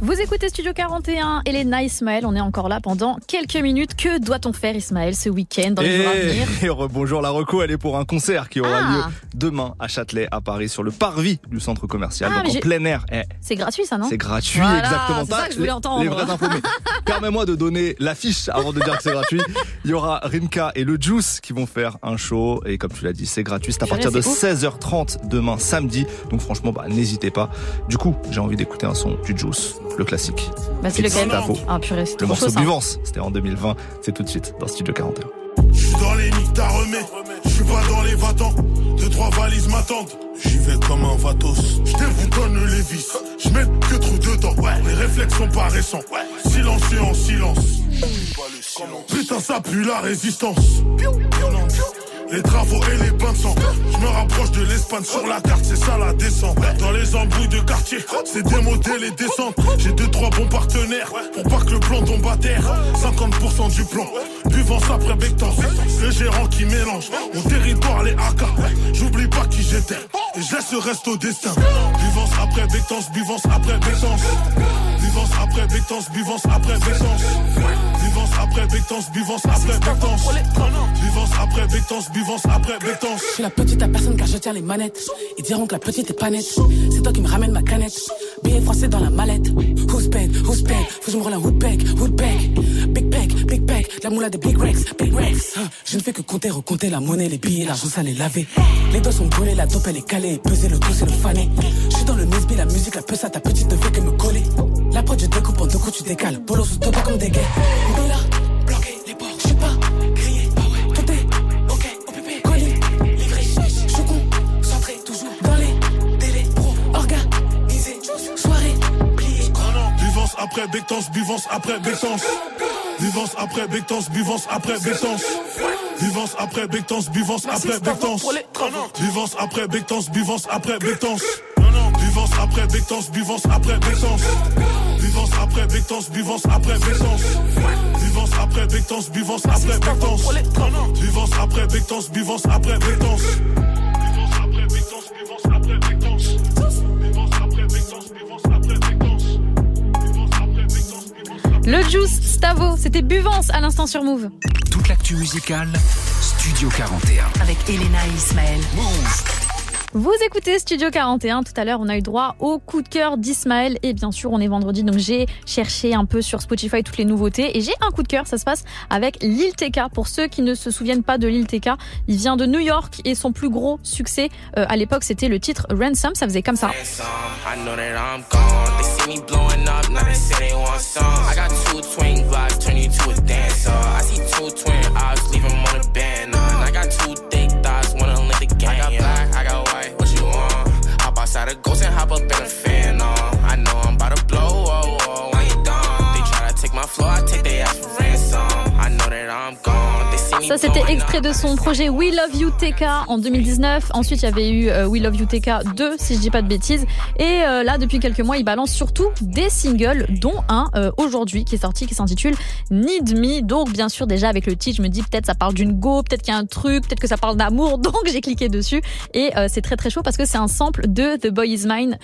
Vous écoutez Studio 41, Elena Ismaël, on est encore là pendant quelques minutes. Que doit-on faire Ismaël ce week-end dans les jours à venir Et, [LAUGHS] et rebonjour la reco, elle est pour un concert qui aura Ah. lieu demain à Châtelet, à Paris, sur le parvis du centre commercial, Ah, donc en plein air. Eh, C'est gratuit ça, non c'est gratuit, Voilà, exactement. C'est ça que je voulais les, entendre. les vraies infos. Mais [LAUGHS] permets-moi de donner l'affiche avant de dire que c'est gratuit. Il y aura Rimka et le Juice qui vont faire un show. Et comme tu l'as dit, c'est gratuit. C'est à partir de c'est ouf. 16h30 demain samedi. Donc franchement, bah, n'hésitez pas. Du coup, j'ai envie d'écouter un son du Juice, le classique. Bah, c'est lequel. Ah purée, c'est Le trop chaud morceau ça. Buvance, c'était en 2020. C'est tout de suite dans Studio 41. J'suis dans les nids, t'as remet. J'suis pas dans les va-t'en. Deux, trois valises m'attendent. J'y vais comme un vatos. J'dévoue donne les vis. J'mets que trou dedans. Les réflexes sont pas récents. Silencieux en silence. Putain, ça pue la résistance. Les travaux et les bains de sang. Je me rapproche de l'Espagne sur la carte, c'est ça la descente. Dans les embrouilles de quartier, c'est démodé les descentes. J'ai deux, trois bons partenaires pour pas que le plan tombe à terre. 50% du plan, buvance après Bectance. Le gérant qui mélange mon territoire, les AK. J'oublie pas qui j'étais et je laisse le reste au destin. Buvance après Bectance, buvance après Bectance. Buvance après Bectance, buvance après Bectance. Buvance après Bectance, buvance après Bectance. Buvance après Bectance, buvance après Bectance. Je suis la petite à personne car je tiens les manettes. Ils diront que la petite est pas nette. C'est toi qui me ramène ma canette. Billet français dans la mallette. Who's paid, who's paid Faut que je me roule un woodpeck, woodpeck. Big pack, big pack. La moula des big rex, big rex. Hein, Je ne fais que compter, recompter la monnaie, les billets, l'argent sale et lavé. Les doigts sont brûlés, la dope elle est calée. Et peser le tout, c'est le fané. Je suis dans le Nesby, la musique, la peusa, ta petite ne fait que me coller. La prod, je découpe en deux coups, tu décales. Polo sous toi comme des gays. Bella, bloqué, les portes. Je sais pas, crier. Tout est ok, OPP, colis, livré. Je concentré, toujours dans les délais. Pro, organisé, soirée, pliée. Buvance après Bectance, buvance après Bectance. Buvance après Bectance, buvance après Bectance. Buvance après Bectance, buvance après Bectance. Buvance après buvance après. Buvance après buvance après. Buvance après Bectance, buvance après Bectance. Buvance après Bectance, buvance après Bectance. Buvance après Bectance, buvance après. Buvance après Bectance, buvance après. Buvance après Bectance, buvance après Bectance. Le Juice, Stavo, c'était Buvance à l'instant sur Move. Toute l'actu musicale, Studio 41. Avec Elena et Ismaël. Vous écoutez Studio 41. Tout à l'heure, on a eu droit au coup de cœur d'Ismaël. Et bien sûr, on est vendredi, donc j'ai cherché un peu sur Spotify toutes les nouveautés. Et j'ai un coup de cœur, ça se passe avec Lil TK. Pour ceux qui ne se souviennent pas de Lil TK, il vient de New York et son plus gros succès euh, à l'époque, c'était le titre Ransom. Ça faisait comme ça. Ça, c'était extrait de son projet We Love You TK en 2019. Ensuite, il y avait eu euh, We Love You TK 2, si je dis pas de bêtises. Et euh, là, depuis quelques mois, il balance surtout des singles, dont un euh, aujourd'hui qui est sorti, qui s'intitule Need Me. Donc, bien sûr, déjà avec le titre, je me dis peut-être ça parle d'une go, peut-être qu'il y a un truc, peut-être que ça parle d'amour. [LAUGHS] Donc, j'ai cliqué dessus. Et c'est très très chaud parce que c'est un sample de The Boy Is Mine.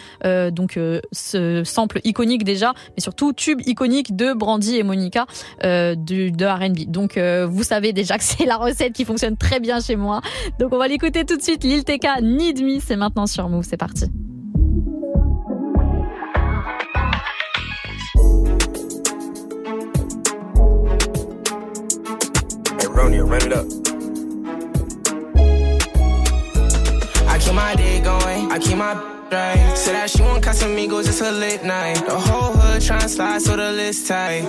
Donc, ce sample iconique déjà, mais surtout tube iconique de Brandy et Monica du, de R&B. Donc, vous savez déjà que c'est la recette qui fonctionne très bien chez moi. Donc, on va l'écouter tout de suite. Lil TK, Need Me, c'est maintenant sur Move. C'est parti. Right. Said that she want Casamigos, it's a late night. The whole hood tryna slide, so the list tight.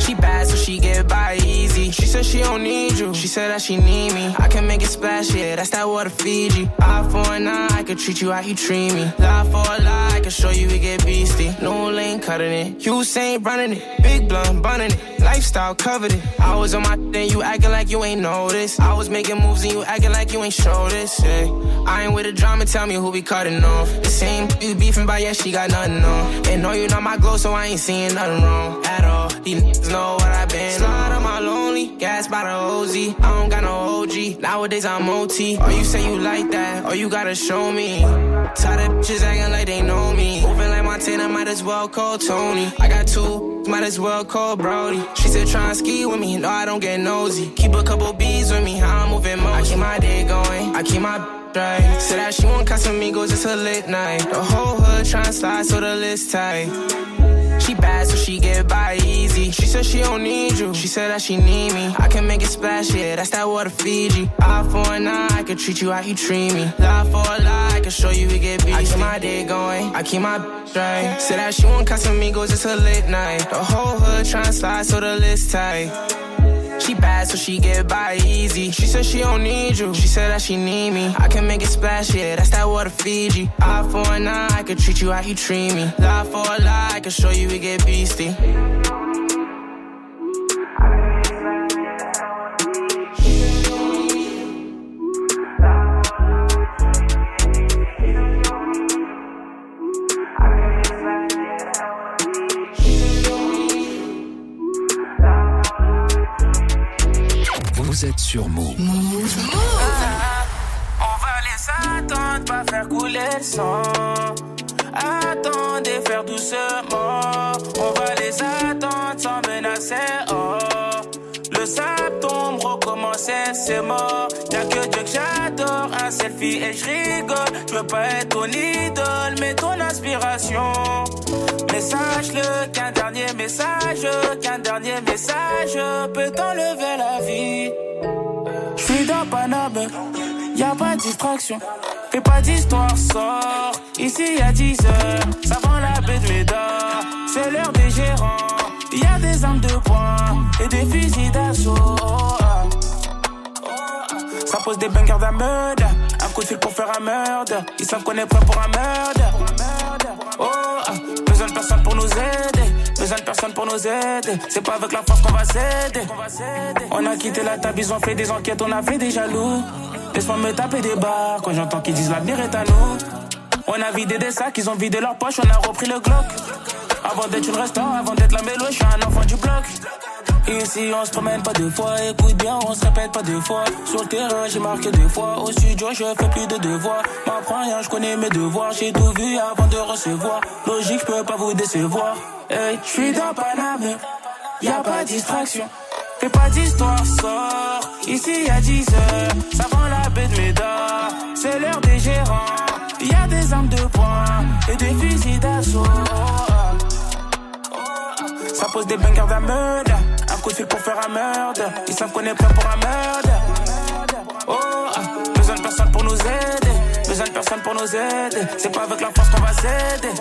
She bad, so she get by easy. She said she don't need you. She said that she need me. I can make it splash, yeah, that's that water Fiji. Eye for an eye, I could treat you how you treat me. Lie for a lie, I can show you we get beastie. No lane cutting it. You ain't running it. Big blunt, bunning it. Lifestyle covered it. I was on my thing, you acting like you ain't noticed. I was making moves and you acting like you ain't show this. Yeah. I ain't with the drama, tell me who we cutting off. The same you beefing by, yeah, she got nothing on. And know you not my glow, so I ain't seeing nothing wrong at all. These know what I've been. Slide on my lonely, gas by the OZ. I don't got no OG. Nowadays I'm OT. Or oh, you say you like that, or you gotta show me. Tired of bitches acting like they know me. Moving like Montana, might as well call Tony. I got two, might as well call Brody. She said try and ski with me, no I don't get nosy. Keep a couple bees with me, how I'm moving most. I keep my day going, I keep my right. Said that she want Casamigos, it's a late night. The whole hood tryna slide, so the list tight. She bad, so she get by easy. She said she don't need you. She said that she need me. I can make it splash, yeah, that's that water Fiji. Eye for an eye, I can treat you how you treat me. Lie for a lie, I can show you we get beat. I keep my day going, I keep my right. Said that she want Casamigos, it's a late night. The whole hood tryna slide, so the list tight. She bad, so she get by easy. She said she don't need you. She said that she need me. I can make it splash, yeah, that's that water Fiji. Eye for an eye, I can treat you how you treat me. Lie for a lie, I can show you we get beastie. Move. On va les attendre, pas faire couler le sang. Attendez, faire doucement. On va les attendre sans menacer. Oh. Le sable tombe, recommencer, c'est mort. Y'a que Dieu que j'adore, un selfie et je rigole. Je veux pas être ton idole, mais ton inspiration. Mais sache-le qu'un dernier message, qu'un dernier message peut t'enlever la vie. Je suis dans Paname, y a pas de distraction. Fais pas d'histoire, sors. Ici y a 10 heures, ça vend la baie de. C'est l'heure des gérants. Y a des armes de poing et des fusils d'assaut. Ça pose des bangers d'un meurtre. Un coup de fil pour faire un meurtre. Ils savent qu'on est prêt pour un meurtre. Oh, ah. Besoin de personne pour nous aider. Besoin de personne pour nous aider. C'est pas avec la force qu'on va s'aider. On a quitté la table, ils ont fait des enquêtes, on a fait des jaloux. Laisse-moi me taper des barres quand j'entends qu'ils disent l'avenir est à nous. On a vidé des sacs, ils ont vidé leurs poches, on a repris le Glock. Avant d'être une restaurant, avant d'être la mélo, je suis un enfant du bloc. Ici on se promène pas deux fois, écoute bien, on se répète pas deux fois. Sur le terrain j'ai marqué deux fois, au studio je fais plus de devoirs. M'apprends rien, je connais mes devoirs, j'ai tout vu avant de recevoir. Logique, je peux pas vous décevoir. Hey, je suis dans Paname, y a pas de distraction. Fais pas d'histoire, sors. Ici y a 10 heures, ça vend la baie de Médard. C'est l'heure des gérants, y a des armes de poing et des fusils d'assaut. Ça pose des bangers d'un meurtre. Un coup de pour faire un meurtre. Ils savent qu'on est prêt pour un meurtre. Oh, ah. besoin de personne pour nous aider. Besoin de personne pour nous aider. C'est pas avec la force qu'on va s'aider.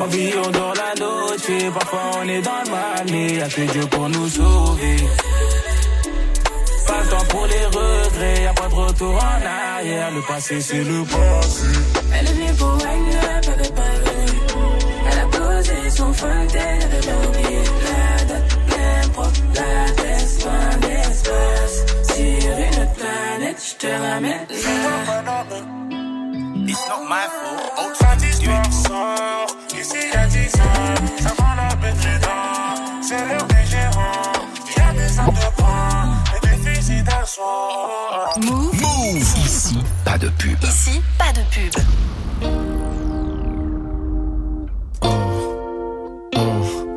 On vit, on dort la noche. Parfois on est dans le mal, mais y'a que Dieu pour nous sauver le temps pour les regrets, y'a pas de retour en arrière. Le passé, c'est le passé. Elle est venue pour elle ne m'avait pas venu. Elle a posé son fontaine, elle avait oublié la date, l'impro, la tête, fin d'espace. Sur une planète, je te ramène là. It's not my fault. Oh, try this one song. You see, Move. Ici, pas de pub. Ici, pas de pub.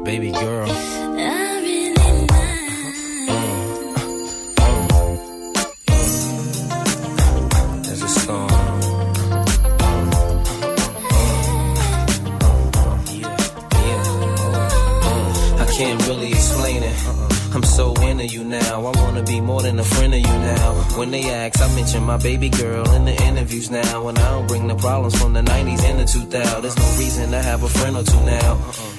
Baby girl. Can't really. I'm so into you now. I wanna be more than a friend of you now. When they ask, I mention my baby girl in the interviews now. And I don't bring the problems from the 90s and the 2000s. There's no reason to have a friend or two now.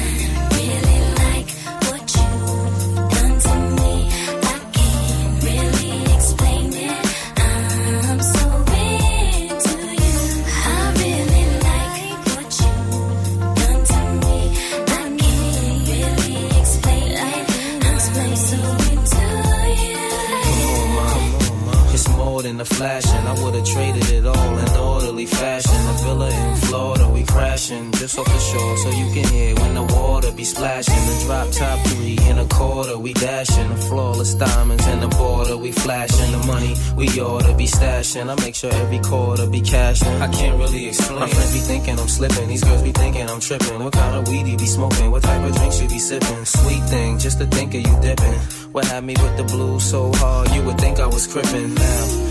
More than a flash, and I would've traded it all in orderly fashion. A villa in Florida, we crashing just off the shore, so you can hear when the water be splashing. The drop top three in a quarter, we dashing. The flawless diamonds in the border, we flashing. The money we oughta be stashing. I make sure every quarter be cashing. I can't really explain. My friends be thinking I'm slipping, these girls be thinking I'm tripping. What kind of weed you be smoking? What type of drinks you be sipping? Sweet thing, just to think of you dipping. What had me with the blues so hard, you would think I was crippin' now.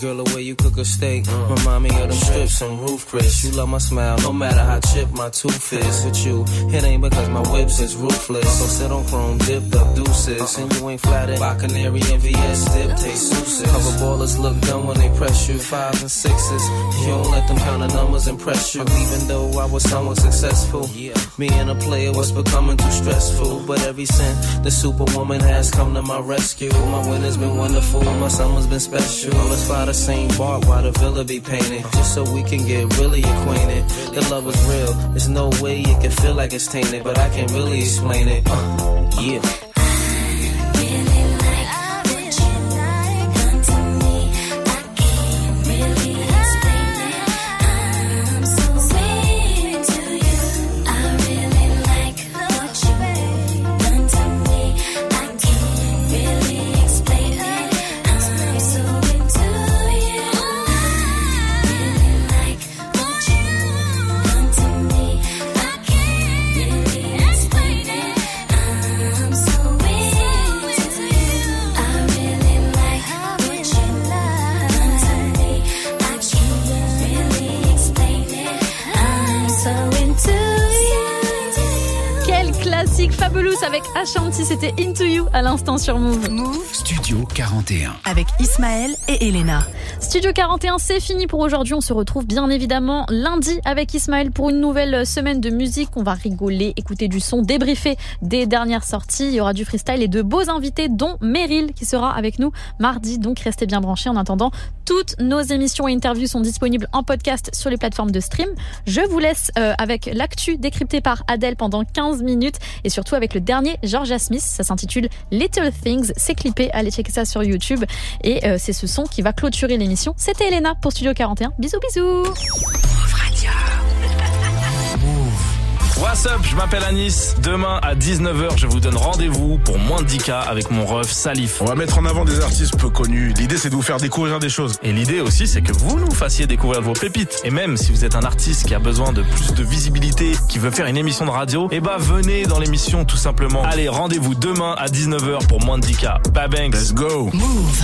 Girl, the way you cook a steak remind me of them strips and roof Chris. You love my smile, no matter how chipped my tooth is. With you, it ain't because my whips is ruthless. So sit on chrome, dipped up deuces, and you ain't flattered by canary and VS dip taste souses. Cover ballers look dumb when they press you, fives and sixes. You don't let them count the numbers impress you, even though I was somewhat successful. Me and a player was becoming too stressful, but every since the superwoman has come to my rescue, my winter's been wonderful, my summer's been special. Let's fly the same bark while the villa be painted, just so we can get really acquainted. The love is real, there's no way it can feel like it's tainted, but I can't really explain it. Uh, yeah. Avec Ashanti, c'était Into You à l'instant sur Move. Move Studio 41. avec Ismaël et Elena. Studio 41, c'est fini pour aujourd'hui. On se retrouve bien évidemment lundi avec Ismaël pour une nouvelle semaine de musique. On va rigoler, écouter du son, débriefer des dernières sorties. Il y aura du freestyle et de beaux invités, dont Meryl qui sera avec nous mardi. Donc restez bien branchés. En attendant, toutes nos émissions et interviews sont disponibles en podcast sur les plateformes de stream. Je vous laisse euh, avec l'actu décrypté par Adèle pendant 15 minutes et surtout avec le dernier Georgia Smith. Ça s'intitule Little Things. C'est clippé. Allez checker ça sur YouTube. Et euh, c'est ce son qui va clôturer l'émission. C'était Elena pour Studio 41. Bisous bisous. What's up, je m'appelle Anis. Demain à 19h, je vous donne rendez-vous pour moins de 10K avec mon ref Salif. On va mettre en avant des artistes peu connus. L'idée, c'est de vous faire découvrir des choses. Et l'idée aussi, c'est que vous nous fassiez découvrir vos pépites. Et même si vous êtes un artiste qui a besoin de plus de visibilité, qui veut faire une émission de radio, eh bah venez dans l'émission tout simplement. Allez, rendez-vous demain à 19h pour moins de 10K. Bye bang. Let's go. Move.